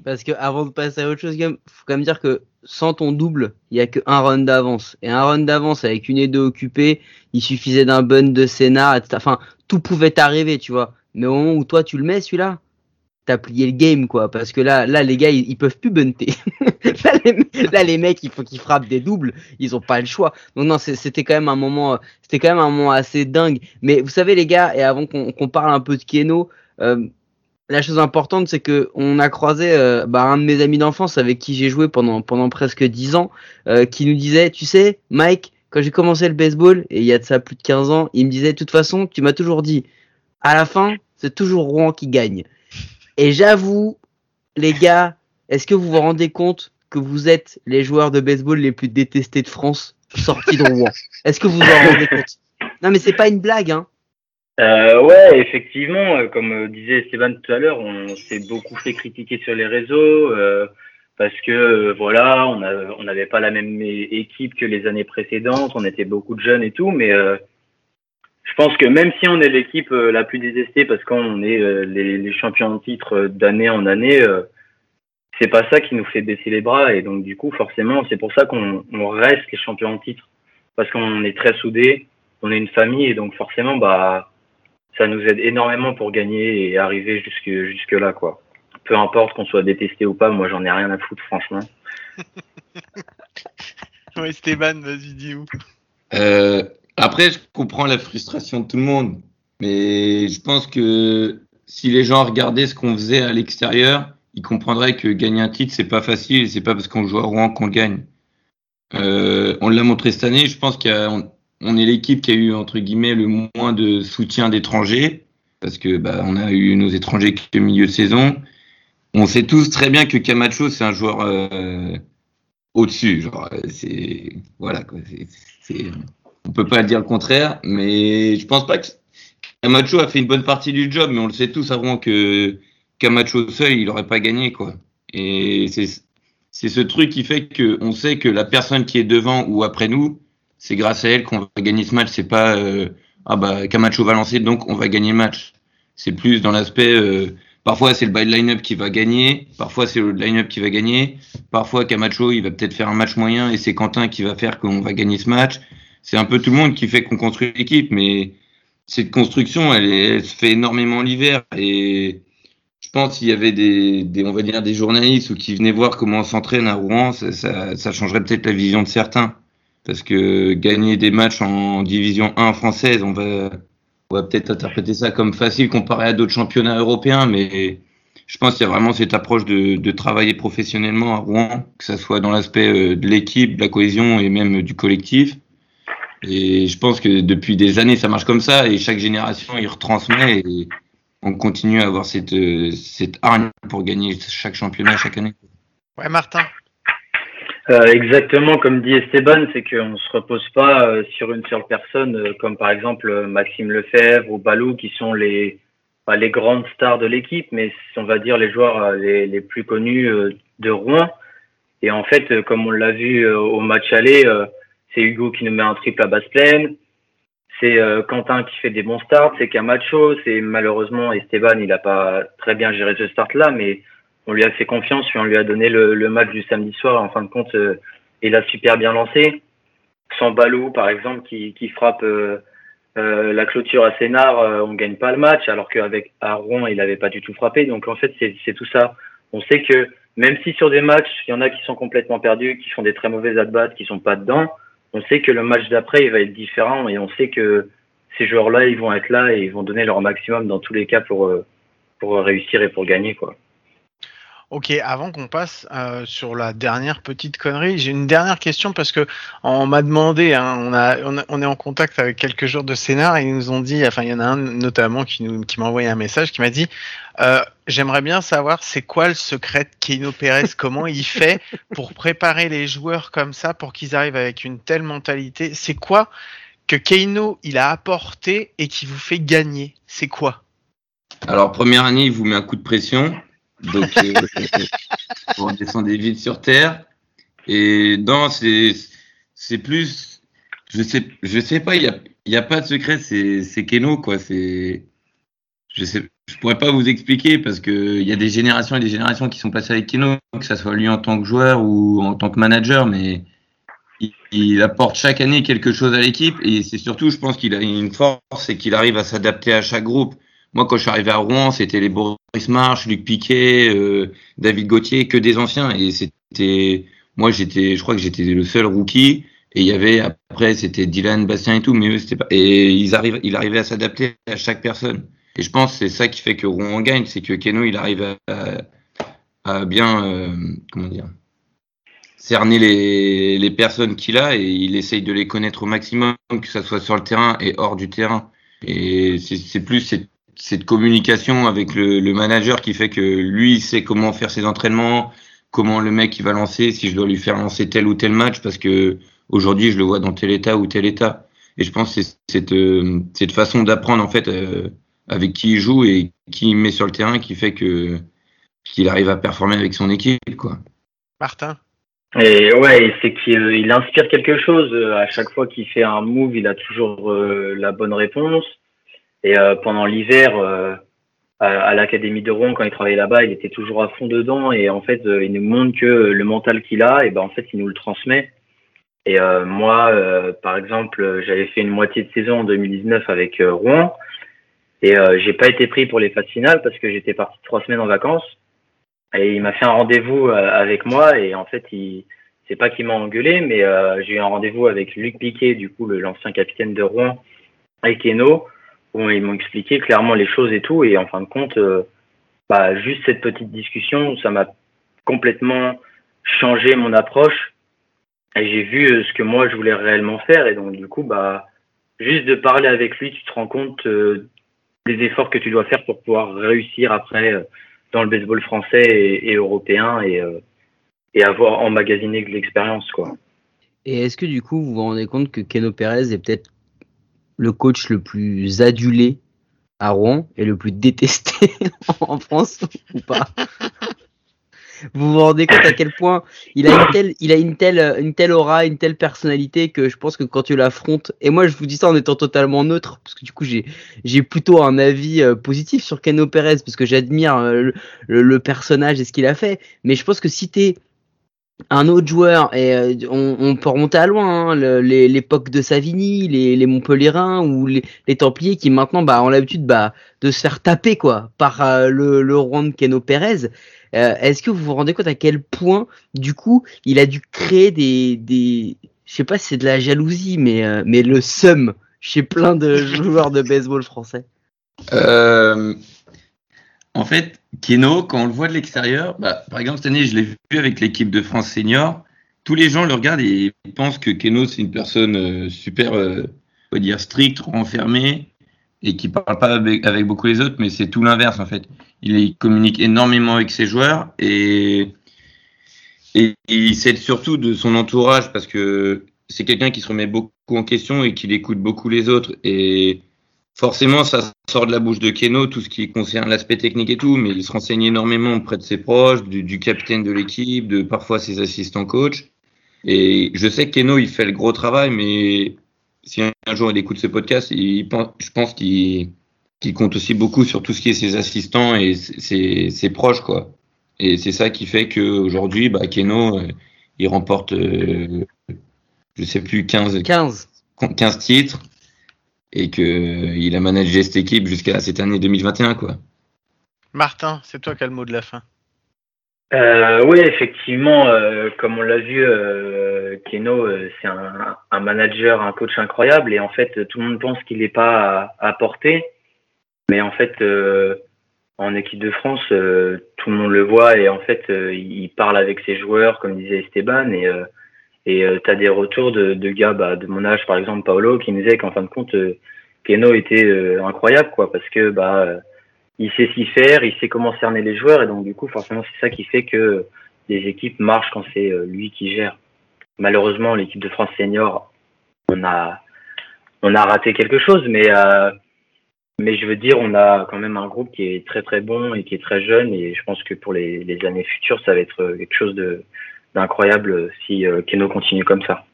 Parce que avant de passer à autre chose, il faut quand même dire que sans ton double, il y a qu'un run d'avance. Et un run d'avance avec une et deux occupée, il suffisait d'un bun de Sénat, enfin, tout pouvait arriver, tu vois. Mais au moment où toi tu le mets, celui-là, t'as plié le game quoi. Parce que là là les gars ils, peuvent plus bunter. *laughs* Là, les, mecs il faut qu'ils frappent des doubles. Ils ont pas le choix. Donc non c'était quand même un moment c'était quand même un moment assez dingue. Mais vous savez les gars et avant qu'on parle un peu de Keno euh, la chose importante c'est que on a croisé euh, bah, un de mes amis d'enfance avec qui j'ai joué pendant pendant presque dix ans euh, qui nous disait tu sais Mike quand j'ai commencé le baseball et il y a de ça plus de 15 ans il me disait de toute façon tu m'as toujours dit à la fin c'est toujours Rouen qui gagne et j'avoue, les gars, est-ce que vous vous rendez compte que vous êtes les joueurs de baseball les plus détestés de France sortis de Rouen Est-ce que vous vous en rendez compte? Non, mais c'est pas une blague, hein. Euh, ouais, effectivement, euh, comme euh, disait Stéphane tout à l'heure, on s'est beaucoup fait critiquer sur les réseaux parce que voilà, on n'avait pas la même équipe que les années précédentes, on était beaucoup de jeunes et tout, mais je pense que même si on est l'équipe euh, la plus détestée parce qu'on est euh, les, champions en titre d'année en année, euh, c'est pas ça qui nous fait baisser les bras et donc du coup forcément c'est pour ça qu'on reste les champions en titre parce qu'on est très soudés, on est une famille et donc forcément bah ça nous aide énormément pour gagner et arriver jusque jusque là quoi. Peu importe qu'on soit détesté ou pas, moi j'en ai rien à foutre franchement. *laughs* ouais Stéban, vas-y dis où. Euh, après, je comprends la frustration de tout le monde, mais je pense que si les gens regardaient ce qu'on faisait à l'extérieur, ils comprendraient que gagner un titre, c'est pas facile, c'est pas parce qu'on joue à Rouen qu'on gagne. Euh, on l'a montré cette année, je pense qu'on on est l'équipe qui a eu entre guillemets le moins de soutien d'étrangers parce que bah, on a eu nos étrangers que milieu de saison. On sait tous très bien que Camacho c'est un joueur euh, au-dessus, genre c'est voilà quoi, c'est on peut pas dire le contraire, mais je pense pas que Camacho a fait une bonne partie du job, mais on le sait tous avant que Camacho seul, il n'aurait pas gagné, quoi. Et c'est ce truc qui fait que on sait que la personne qui est devant ou après nous, c'est grâce à elle qu'on va gagner ce match. C'est pas euh, ah bah Camacho va lancer donc on va gagner le match. C'est plus dans l'aspect euh, parfois c'est le bad line-up qui va gagner, parfois c'est le line-up qui va gagner, parfois Camacho il va peut-être faire un match moyen et c'est Quentin qui va faire qu'on va gagner ce match. C'est un peu tout le monde qui fait qu'on construit l'équipe, mais cette construction elle, elle se fait énormément l'hiver et je pense qu'il y avait des, des, on va dire des journalistes ou qui venaient voir comment on s'entraîne à Rouen, ça, ça, ça changerait peut-être la vision de certains parce que gagner des matchs en division 1 française, on va, on va peut-être interpréter ça comme facile comparé à d'autres championnats européens, mais je pense qu'il y a vraiment cette approche de, de, travailler professionnellement à Rouen, que ce soit dans l'aspect euh, de l'équipe, de la cohésion et même du collectif. Et je pense que depuis des années, ça marche comme ça, et chaque génération, il retransmet, et on continue à avoir cette, euh, cette hargne pour gagner chaque championnat chaque année. Ouais, Martin, euh, exactement comme dit Esteban, c'est qu'on ne se repose pas euh, sur une seule personne, euh, comme par exemple Maxime Lefebvre ou Balou, qui sont les, bah, les grandes stars de l'équipe, mais on va dire les joueurs les, les, plus connus de Rouen. Et en fait, comme on l'a vu au match aller, c'est Hugo qui nous met un triple à basse pleine, c'est Quentin qui fait des bons starts, c'est Camacho, c'est malheureusement Esteban, il n'a pas très bien géré ce start-là, mais on lui a fait confiance, puis on lui a donné le, match du samedi soir. En fin de compte, euh, il a super bien lancé. Sans Balou, par exemple, qui, qui frappe euh, euh, la clôture à Sénard, euh, on gagne pas le match, alors qu'avec Rouen, il n'avait pas du tout frappé. Donc en fait, c'est tout ça. On sait que même si sur des matchs, il y en a qui sont complètement perdus, qui font des très mauvais at-bats, qui sont pas dedans, on sait que le match d'après, il va être différent et on sait que ces joueurs-là, ils vont être là et ils vont donner leur maximum dans tous les cas pour, euh, pour réussir et pour gagner, quoi. Ok, avant qu'on passe euh, sur la dernière petite connerie, j'ai une dernière question parce que on m'a demandé, hein, on, a, on, a, on, est en contact avec quelques joueurs de scénar et ils nous ont dit, enfin il y en a un notamment qui, nous, qui m'a envoyé un message qui m'a dit, euh, j'aimerais bien savoir c'est quoi le secret de Keino Pérez, *laughs* comment il fait pour préparer les joueurs comme ça pour qu'ils arrivent avec une telle mentalité? C'est quoi que Keino il a apporté et qui vous fait gagner? C'est quoi? Alors première année, il vous met un coup de pression. Donc, on descend des vides sur Terre. Et non, c'est, plus, je sais, je sais pas, il y a, y a pas de secret, c'est, Keno, quoi. Je sais, je pourrais pas vous expliquer parce que il y a des générations et des générations qui sont passées avec Keno, que ça soit lui en tant que joueur ou en tant que manager, mais il, apporte chaque année quelque chose à l'équipe et c'est surtout, je pense qu'il a une force, c'est qu'il arrive à s'adapter à chaque groupe. Moi, quand je suis arrivé à Rouen, c'était les Boris March, Luc Piquet, euh, David Gauthier, que des anciens. Et c'était, moi, j'étais, je crois que j'étais le seul rookie. Et il y avait après, c'était Dylan, Bastien et tout, mais eux, c'était pas. Et ils arrivent, il arrivait à s'adapter à chaque personne. Et je pense que c'est ça qui fait que Rouen gagne, c'est que Keno, il arrive à, à bien, euh, comment dire, cerner les, les personnes qu'il a et il essaye de les connaître au maximum, que ça soit sur le terrain et hors du terrain. Et c'est plus cette cette communication avec le, le, manager qui fait que lui il sait comment faire ses entraînements, comment le mec il va lancer, si je dois lui faire lancer tel ou tel match parce que aujourd'hui je le vois dans tel état ou tel état. Et je pense que c'est cette, euh, cette façon d'apprendre en fait euh, avec qui il joue et qui il met sur le terrain qui fait que qu'il arrive à performer avec son équipe quoi. Martin? Et ouais, c'est qu'il inspire quelque chose. À chaque fois qu'il fait un move, il a toujours euh, la bonne réponse. Et euh, pendant l'hiver, euh, à, à l'académie de Rouen, quand il travaillait là-bas, il était toujours à fond dedans. Et en fait, euh, il nous montre que le mental qu'il a, et ben en fait, il nous le transmet. Et euh, moi, euh, par exemple, j'avais fait une moitié de saison en 2019 avec Rouen, et j'ai pas été pris pour les phases finales parce que j'étais parti trois semaines en vacances. Et il m'a fait un rendez-vous avec moi, et en fait, il c'est pas qu'il m'a engueulé, mais j'ai eu un rendez-vous avec Luc Piquet, du coup, l'ancien capitaine de Rouen, et Keno, où ils m'ont expliqué clairement les choses et tout. Et en fin de compte, euh, bah, juste cette petite discussion, ça m'a complètement changé mon approche. Et j'ai vu euh, ce que moi je voulais réellement faire. Et donc, du coup, bah, juste de parler avec lui, tu te rends compte euh, des efforts que tu dois faire pour pouvoir réussir après dans le baseball français et, européen et, et avoir emmagasiné de l'expérience, quoi. Et est-ce que du coup vous vous rendez compte que Keno Perez est peut-être le coach le plus adulé à Rouen est le plus détesté *laughs* en France ou pas. *laughs* Vous vous rendez compte à quel point il a une telle, il a une telle, une telle aura, une telle personnalité que je pense que quand tu l'affrontes, et moi je vous dis ça en étant totalement neutre, parce que du coup j'ai, j'ai plutôt un avis euh, positif sur Keno Perez parce que j'admire euh, le, le, personnage et ce qu'il a fait, mais je pense que si t'es un autre joueur, et euh, on, on, peut remonter à loin, hein, l'époque de Savigny, les, les Montpellierins ou les, les, Templiers qui maintenant bah, ont l'habitude bah, de se faire taper quoi par euh, le, le de Keno Pérez. Euh, Est-ce que vous vous rendez compte à quel point, du coup, il a dû créer des, des je sais pas si c'est de la jalousie, mais, euh, mais le seum chez plein de *laughs* joueurs de baseball français? Euh, En fait, Keno, quand on le voit de l'extérieur, bah, par exemple, cette année, je l'ai vu avec l'équipe de France senior. Tous les gens le regardent et pensent que Keno, c'est une personne euh, super, euh, on va dire, stricte, renfermée et qui parle pas avec, beaucoup les autres, mais c'est tout l'inverse, en fait. Il, il, communique énormément avec ses joueurs et, et il s'aide surtout de son entourage parce que c'est quelqu'un qui se remet beaucoup en question et qui écoute beaucoup les autres. Et forcément, ça sort de la bouche de Keno, tout ce qui concerne l'aspect technique et tout, mais il se renseigne énormément auprès de ses proches, du, du capitaine de l'équipe, de parfois ses assistants coach. Et je sais que Keno, il fait le gros travail, mais si un jour il écoute ce podcast, il pense, je pense qu'il qu compte aussi beaucoup sur tout ce qui est ses assistants et ses, ses proches, quoi. Et c'est ça qui fait qu'aujourd'hui, bah, Keno, il remporte, euh, je sais plus, 15, 15. 15 titres et qu'il a managé cette équipe jusqu'à cette année 2021. Quoi. Martin, c'est toi qui as le mot de la fin. Euh, oui, effectivement, euh, comme on l'a vu, euh, Keno, c'est un, un, manager, un coach incroyable, et en fait, tout le monde pense qu'il n'est pas à, à, portée, mais en fait, en équipe de France, tout le monde le voit, et en fait, il parle avec ses joueurs, comme disait Esteban, et et euh, tu as des retours de, gars bah, de mon âge, par exemple Paolo, qui me disait qu'en fin de compte, euh, Keno était euh, incroyable, quoi, parce que bah, euh, il sait s'y faire, il sait comment cerner les joueurs, et donc du coup, forcément, c'est ça qui fait que les équipes marchent quand c'est euh, lui qui gère. Malheureusement, l'équipe de France senior, on a, on a raté quelque chose, mais mais je veux dire, on a quand même un groupe qui est très très bon et qui est très jeune, et je pense que pour les années futures, ça va être quelque chose de d'incroyable si euh, Keno continue comme ça.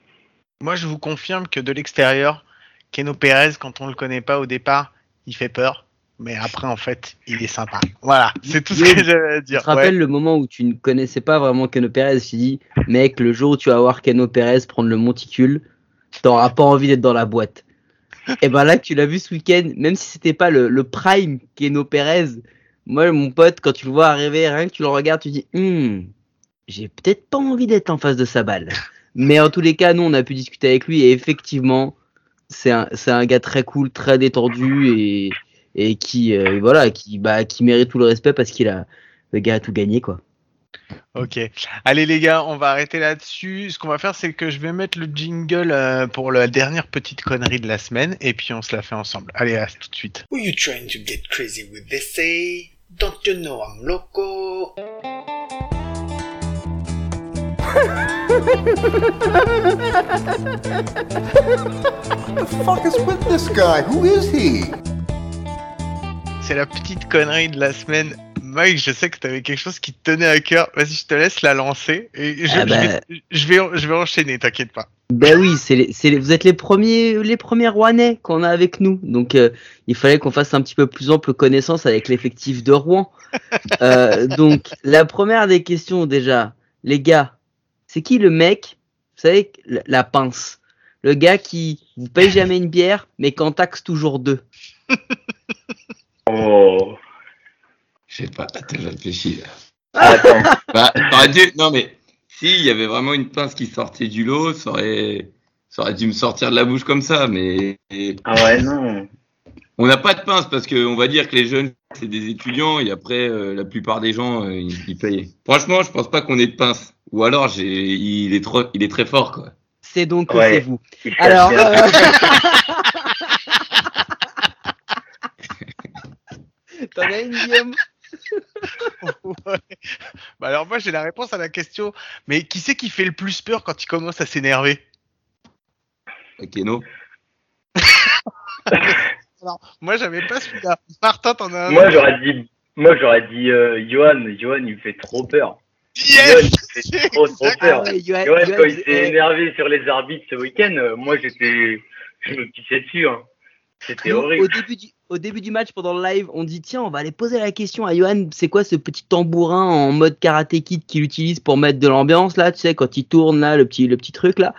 Moi, je vous confirme que de l'extérieur, Keno Pérez, quand on le connaît pas au départ, il fait peur. Mais après, en fait, il est sympa. Voilà, c'est tout ce que j'avais à dire. Tu te rappelles ouais. le moment où tu ne connaissais pas vraiment Keno Pérez Tu dis, mec, le jour où tu vas voir Keno Pérez prendre le monticule, t'auras pas envie d'être dans la boîte. *laughs* Et ben là, tu l'as vu ce week-end, même si c'était pas le, le, prime Keno Pérez, moi, mon pote, quand tu le vois arriver, rien que tu le regardes, tu dis, hum, j'ai peut-être pas envie d'être en face de sa balle. Mais en tous les cas, nous, on a pu discuter avec lui et effectivement, c'est un, c'est un gars très cool, très détendu et, et qui, euh, voilà, qui, bah, qui mérite tout le respect parce qu'il a, le gars a tout gagné, quoi. Ok. Allez les gars, on va arrêter là-dessus. Ce qu'on va faire, c'est que je vais mettre le jingle euh, pour la dernière petite connerie de la semaine et puis on se la fait ensemble. Allez, à tout de suite. You trying to get crazy with? This? Don't you know I'm loco? The fuck is with this guy? Who is he? C'est la petite connerie de la semaine. Mike, je sais que tu avais quelque chose qui te tenait à cœur. Vas-y, je te laisse la lancer. Et je, Ah bah. je, vais, je, vais, je vais enchaîner, t'inquiète pas. Ben oui, c'est les, c'est les- vous êtes les premiers, les premiers Rouennais qu'on a avec nous. Donc, euh, il fallait qu'on fasse un petit peu plus ample connaissance avec l'effectif de Rouen. Euh, donc, la première des questions déjà, les gars, c'est qui le mec, vous savez, la, la pince, le gars qui vous paye jamais une bière, mais qu'en taxe toujours deux. *laughs* Oh. Je sais pas, attends, je réfléchis. *laughs* là. Attends. Bah, dû, non mais, si, il y avait vraiment une pince qui sortait du lot, ça aurait, ça aurait dû me sortir de la bouche comme ça, mais Ah ouais, non. On n'a pas de pince parce qu'on va dire que les jeunes, c'est des étudiants et après, euh, la plupart des gens, euh, ils, ils payent. Franchement, je pense pas qu'on ait de pince. Ou alors, j'ai, il est trop, il est très fort, quoi. C'est donc Ouais. c'est vous. Alors, euh, *laughs* t'en as une Guillaume? Ouais. Bah alors moi j'ai la réponse à la question. Mais qui c'est qui fait le plus peur quand il commence à s'énerver? Ok, non. *laughs* Alors, moi, j'avais pas celui-là. Martin, t'en as un. Moi, j'aurais dit, moi, j'aurais dit euh, Johan. Johan, il me fait trop peur. Johan, Yes il me fait *laughs* trop, trop peur. Ah ouais, Johan- Johan, Johan, quand il s'est énervé sur les arbitres ce week-end, euh, moi, j'étais, je me pissais dessus. Hein. C'était horrible. au début du au début du match pendant le live, on dit tiens, on va aller poser la question à Johan, c'est quoi ce petit tambourin en mode karaté kid qu'il utilise pour mettre de l'ambiance là, tu sais quand il tourne là, le petit le petit truc là.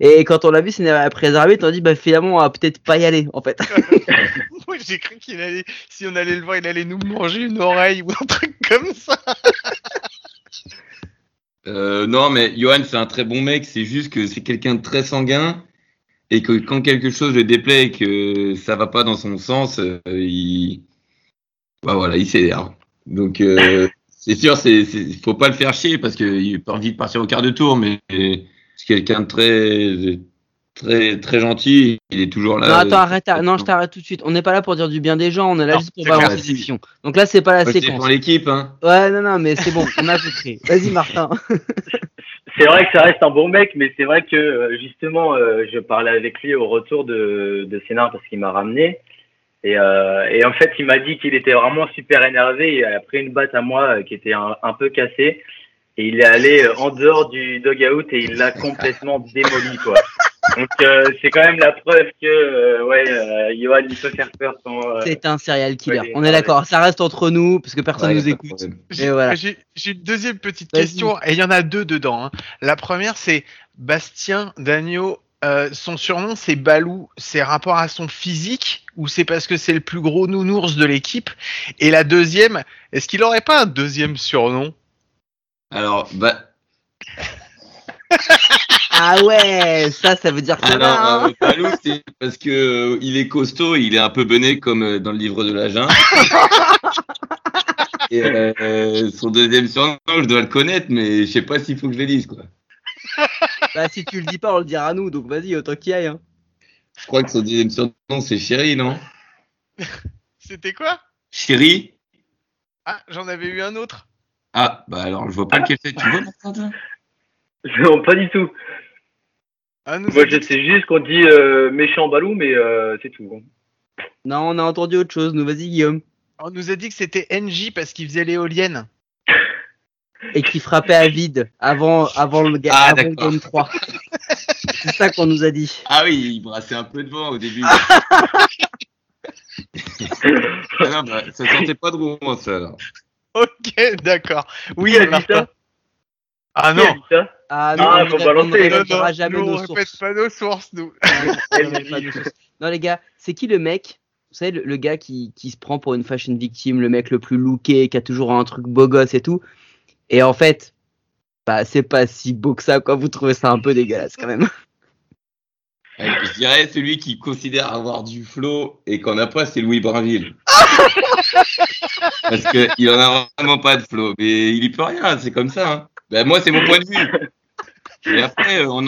Et quand on l'a vu après les arbitres, on dit bah finalement on va peut-être pas y aller en fait. *laughs* Moi, j'ai cru qu'il allait, si on allait le voir, il allait nous manger une oreille ou un truc comme ça. Euh, non, mais Johan, c'est un très bon mec. C'est juste que c'est quelqu'un de très sanguin et que quand quelque chose le déplaît et que ça va pas dans son sens, euh, il, bah voilà, il s'énerve. Donc euh, *laughs* c'est sûr, c'est, faut pas le faire chier parce qu'il a envie de partir au quart de tour, mais c'est quelqu'un de très, très, très gentil. Il est toujours là. non attends arrête, arrête, non je t'arrête tout de suite. On n'est pas là pour dire du bien des gens, on est là Non, juste pour c'est balancer des. Donc là c'est pas la c'est séquence. pour l'équipe, hein. Ouais non non mais c'est bon, on a compris. *laughs* Vas-y Martin. C'est vrai que ça reste un bon mec, mais c'est vrai que euh, justement, euh, je parlais avec lui au retour de, de Sénat parce qu'il m'a ramené. Et, euh, et en fait, il m'a dit qu'il était vraiment super énervé. Il a pris une batte à moi euh, qui était un, un peu cassée. Et il est allé euh, en dehors du dugout et il l'a complètement démoli, quoi. Donc, euh, c'est quand même la preuve que, euh, ouais, euh, Johan, il peut faire peur sans. euh, C'est un serial killer. ouais, On est ouais. d'accord, ça reste entre nous parce que personne Ouais, nous écoute. J'ai voilà. j'ai- j'ai une deuxième petite question, et il y en a deux dedans. hein. La première, c'est Bastien Dagno. euh, son surnom, c'est Balou. C'est rapport à son physique ou c'est parce que c'est le plus gros nounours de l'équipe? Et la deuxième, est-ce qu'il aurait pas un deuxième surnom? Alors, bah, Ah ouais, ça ça veut dire que Alors, là, hein. euh, Balou, c'est parce que euh, il est costaud, il est un peu bené comme euh, dans le livre de la jungle. *laughs* Et euh, son deuxième surnom, je dois le connaître, mais je sais pas s'il faut que je le dise, quoi. *laughs* Bah si tu le dis pas, on le dira à nous, donc vas-y, autant qu'il y aille. Hein. Je crois que son deuxième surnom, c'est Chéri, non? *laughs* C'était quoi? Chéri Ah, j'en avais eu un autre. Ah, bah alors, je vois pas lequel c'est. Tu vois, Martin, toi? Non, pas du tout. Ah, nous Moi, je sais juste qu'on dit euh, méchant balou, mais euh, c'est tout. Non, on a entendu autre chose, nous vas-y Guillaume. On nous a dit que c'était NJ parce qu'il faisait l'éolienne. Et qui frappait à vide avant, avant, le, ga- Ah, avant le d'accord. game 3. C'est ça qu'on nous a dit. Ah oui, il brassait un peu de vent au début. *laughs* Ah non, bah, ça sentait pas de bon, ça. alors. Ok, d'accord. Oui, a dit ça? Ah Qui a non. dit ça? Ah, Ah, on ne non, jamais nous, nos on répète sources. pas nos sources, nous. *laughs* Non les gars, c'est qui le mec? Vous savez, le, le gars qui, qui se prend pour une fashion victime, le mec le plus looké, qui a toujours un truc beau gosse et tout. Et en fait, bah c'est pas si beau que ça, quoi. Vous trouvez ça un peu dégueulasse quand même. Ouais, Je dirais celui qui considère avoir du flow et qu'on n'a pas, c'est Louis Brinville. *laughs* Parce qu'il en a vraiment pas de flow. Mais il y peut rien, c'est comme ça. hein. Ben, moi, c'est mon point de vue. *laughs* Et après, euh, on,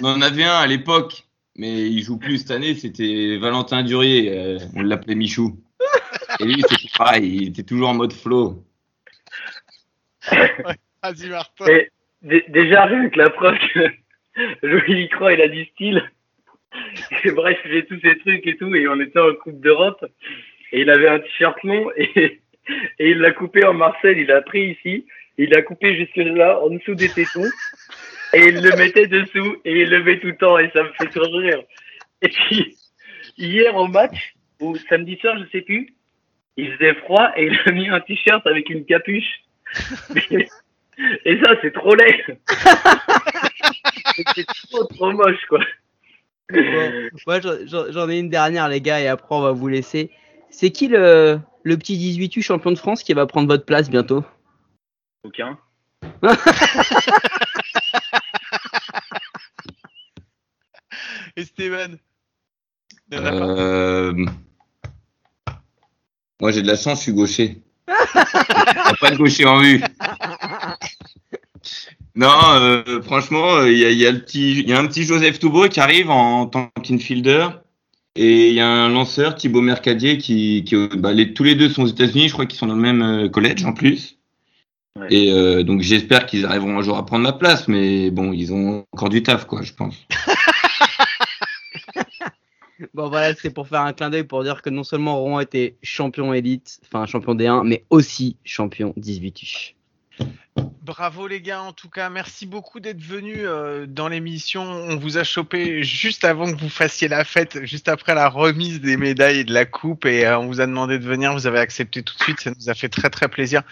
on en avait un à l'époque, mais il joue plus cette année, c'était Valentin Durier. euh, on l'appelait Michou. Et lui, c'était pareil, il était toujours en mode flow. Vas-y, Martin. Et dé- déjà, rien que la preuve que *laughs* Louis Croix, il a du style. Et bref, j'ai tous ces trucs et tout, et on était en Coupe d'Europe, et il avait un t-shirt long, et, et il l'a coupé en Marcel, il l'a pris ici, il l'a coupé jusque là, en dessous des tétons, et il le mettait dessous, et il le met tout le temps, et ça me fait toujours rire. Et puis, hier au match, ou samedi soir, je sais plus, il faisait froid, et il a mis un t-shirt avec une capuche. Et ça, c'est trop laid. c'est trop, trop moche, quoi. Moi j'en ai une dernière les gars et après on va vous laisser. C'est qui le, le petit 18U champion de France qui va prendre votre place bientôt? Aucun. *laughs* Esteban. Euh... Moi, j'ai de la chance, je suis gaucher. Il n'y a pas de gaucher en vue. *laughs* Non, euh, franchement, euh, il y, a, il y, a le petit- il y a un petit Joseph Toubeau qui arrive en tant qu'infielder. Et il y a un lanceur, Thibaut Mercadier, qui, qui bah, les, tous les deux sont aux États-Unis. Je crois qu'ils sont dans le même euh, collège en plus. Ouais. Et euh, donc j'espère qu'ils arriveront un jour à prendre ma place, mais bon, ils ont encore du taf, quoi, je pense. *laughs* Bon voilà, c'est pour faire un clin d'œil pour dire que non seulement Rouen était champion élite, enfin champion D1, mais aussi champion 18 Bravo les gars, en tout cas, merci beaucoup d'être venus euh, dans l'émission. On vous a chopé juste avant que vous fassiez la fête, juste après la remise des médailles et de la coupe, et euh, on vous a demandé de venir. Vous avez accepté tout de suite, ça nous a fait très très plaisir.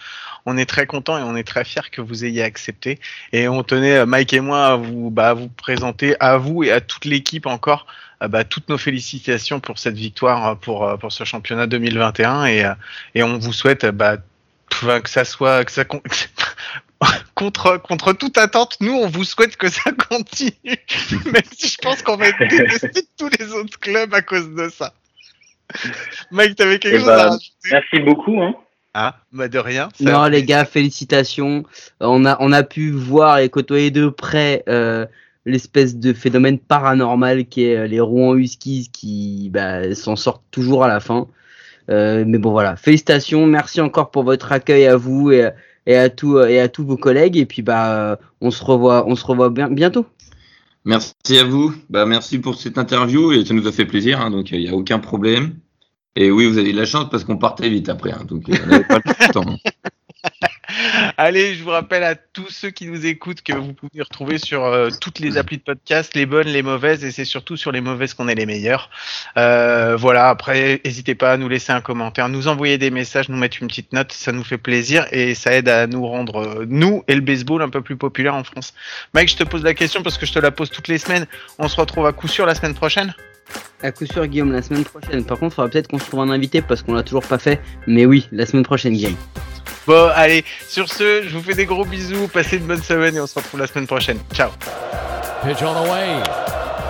On est très content et on est très fiers que vous ayez accepté. Et on tenait euh, Mike et moi à vous, bah, à vous présenter à vous et à toute l'équipe encore. Bah, toutes nos félicitations pour cette victoire pour ce championnat 2021 et, et on vous souhaite bah, que ça soit que ça *laughs* contre contre toute attente, nous on vous souhaite que ça continue, *laughs* même si je pense qu'on va être détesté tous les autres clubs à cause de ça. Mike, t'avais quelque Eh chose ben, à rajouter Merci beaucoup. Hein. Ah, bah de rien. Non les gars, félicitations. On a on a pu voir et côtoyer de près euh, l'espèce de phénomène paranormal qui est euh, les Rouen Huskies qui bah, s'en sortent toujours à la fin. Euh, mais bon voilà, félicitations, merci encore pour votre accueil à vous et, et à tout et à tous vos collègues et puis bah euh, on se revoit on se revoit bien, bientôt. Merci à vous. Bah, merci pour cette interview et ça nous a fait plaisir, hein, donc il n'y a aucun problème. Et oui, vous avez de la chance parce qu'on partait vite après, hein, donc euh, on n'avait pas le temps. *laughs* Allez, je vous rappelle à tous ceux qui nous écoutent que vous pouvez retrouver sur euh, toutes les applis de podcast, les bonnes, les mauvaises, et c'est surtout sur les mauvaises qu'on est les meilleurs. Euh, voilà, après, n'hésitez pas à nous laisser un commentaire, nous envoyer des messages, nous mettre une petite note, ça nous fait plaisir et ça aide à nous rendre, euh, nous et le baseball, un peu plus populaire en France. Mike, je te pose la question parce que je te la pose toutes les semaines. On se retrouve à coup sûr la semaine prochaine À coup sûr Guillaume la semaine prochaine. Par contre, il faudra peut-être qu'on se trouve un invité parce qu'on l'a toujours pas fait. Mais oui, la semaine prochaine Guillaume. Bon, allez, sur ce, je vous fais des gros bisous, passez une bonne semaine et on se retrouve la semaine prochaine. Ciao Pitch on the way.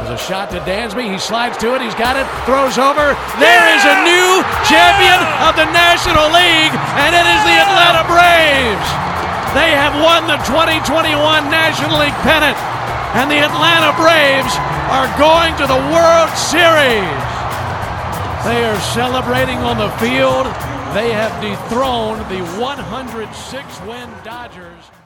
There's a shot to Dansby. He slides to it. He's got it. Throws over. There is a new champion of the National League, and it is the Atlanta Braves. They have won the 2021 National League pennant, and the Atlanta Braves are going to the World Series. They are celebrating on the field. They have dethroned the 106 win Dodgers.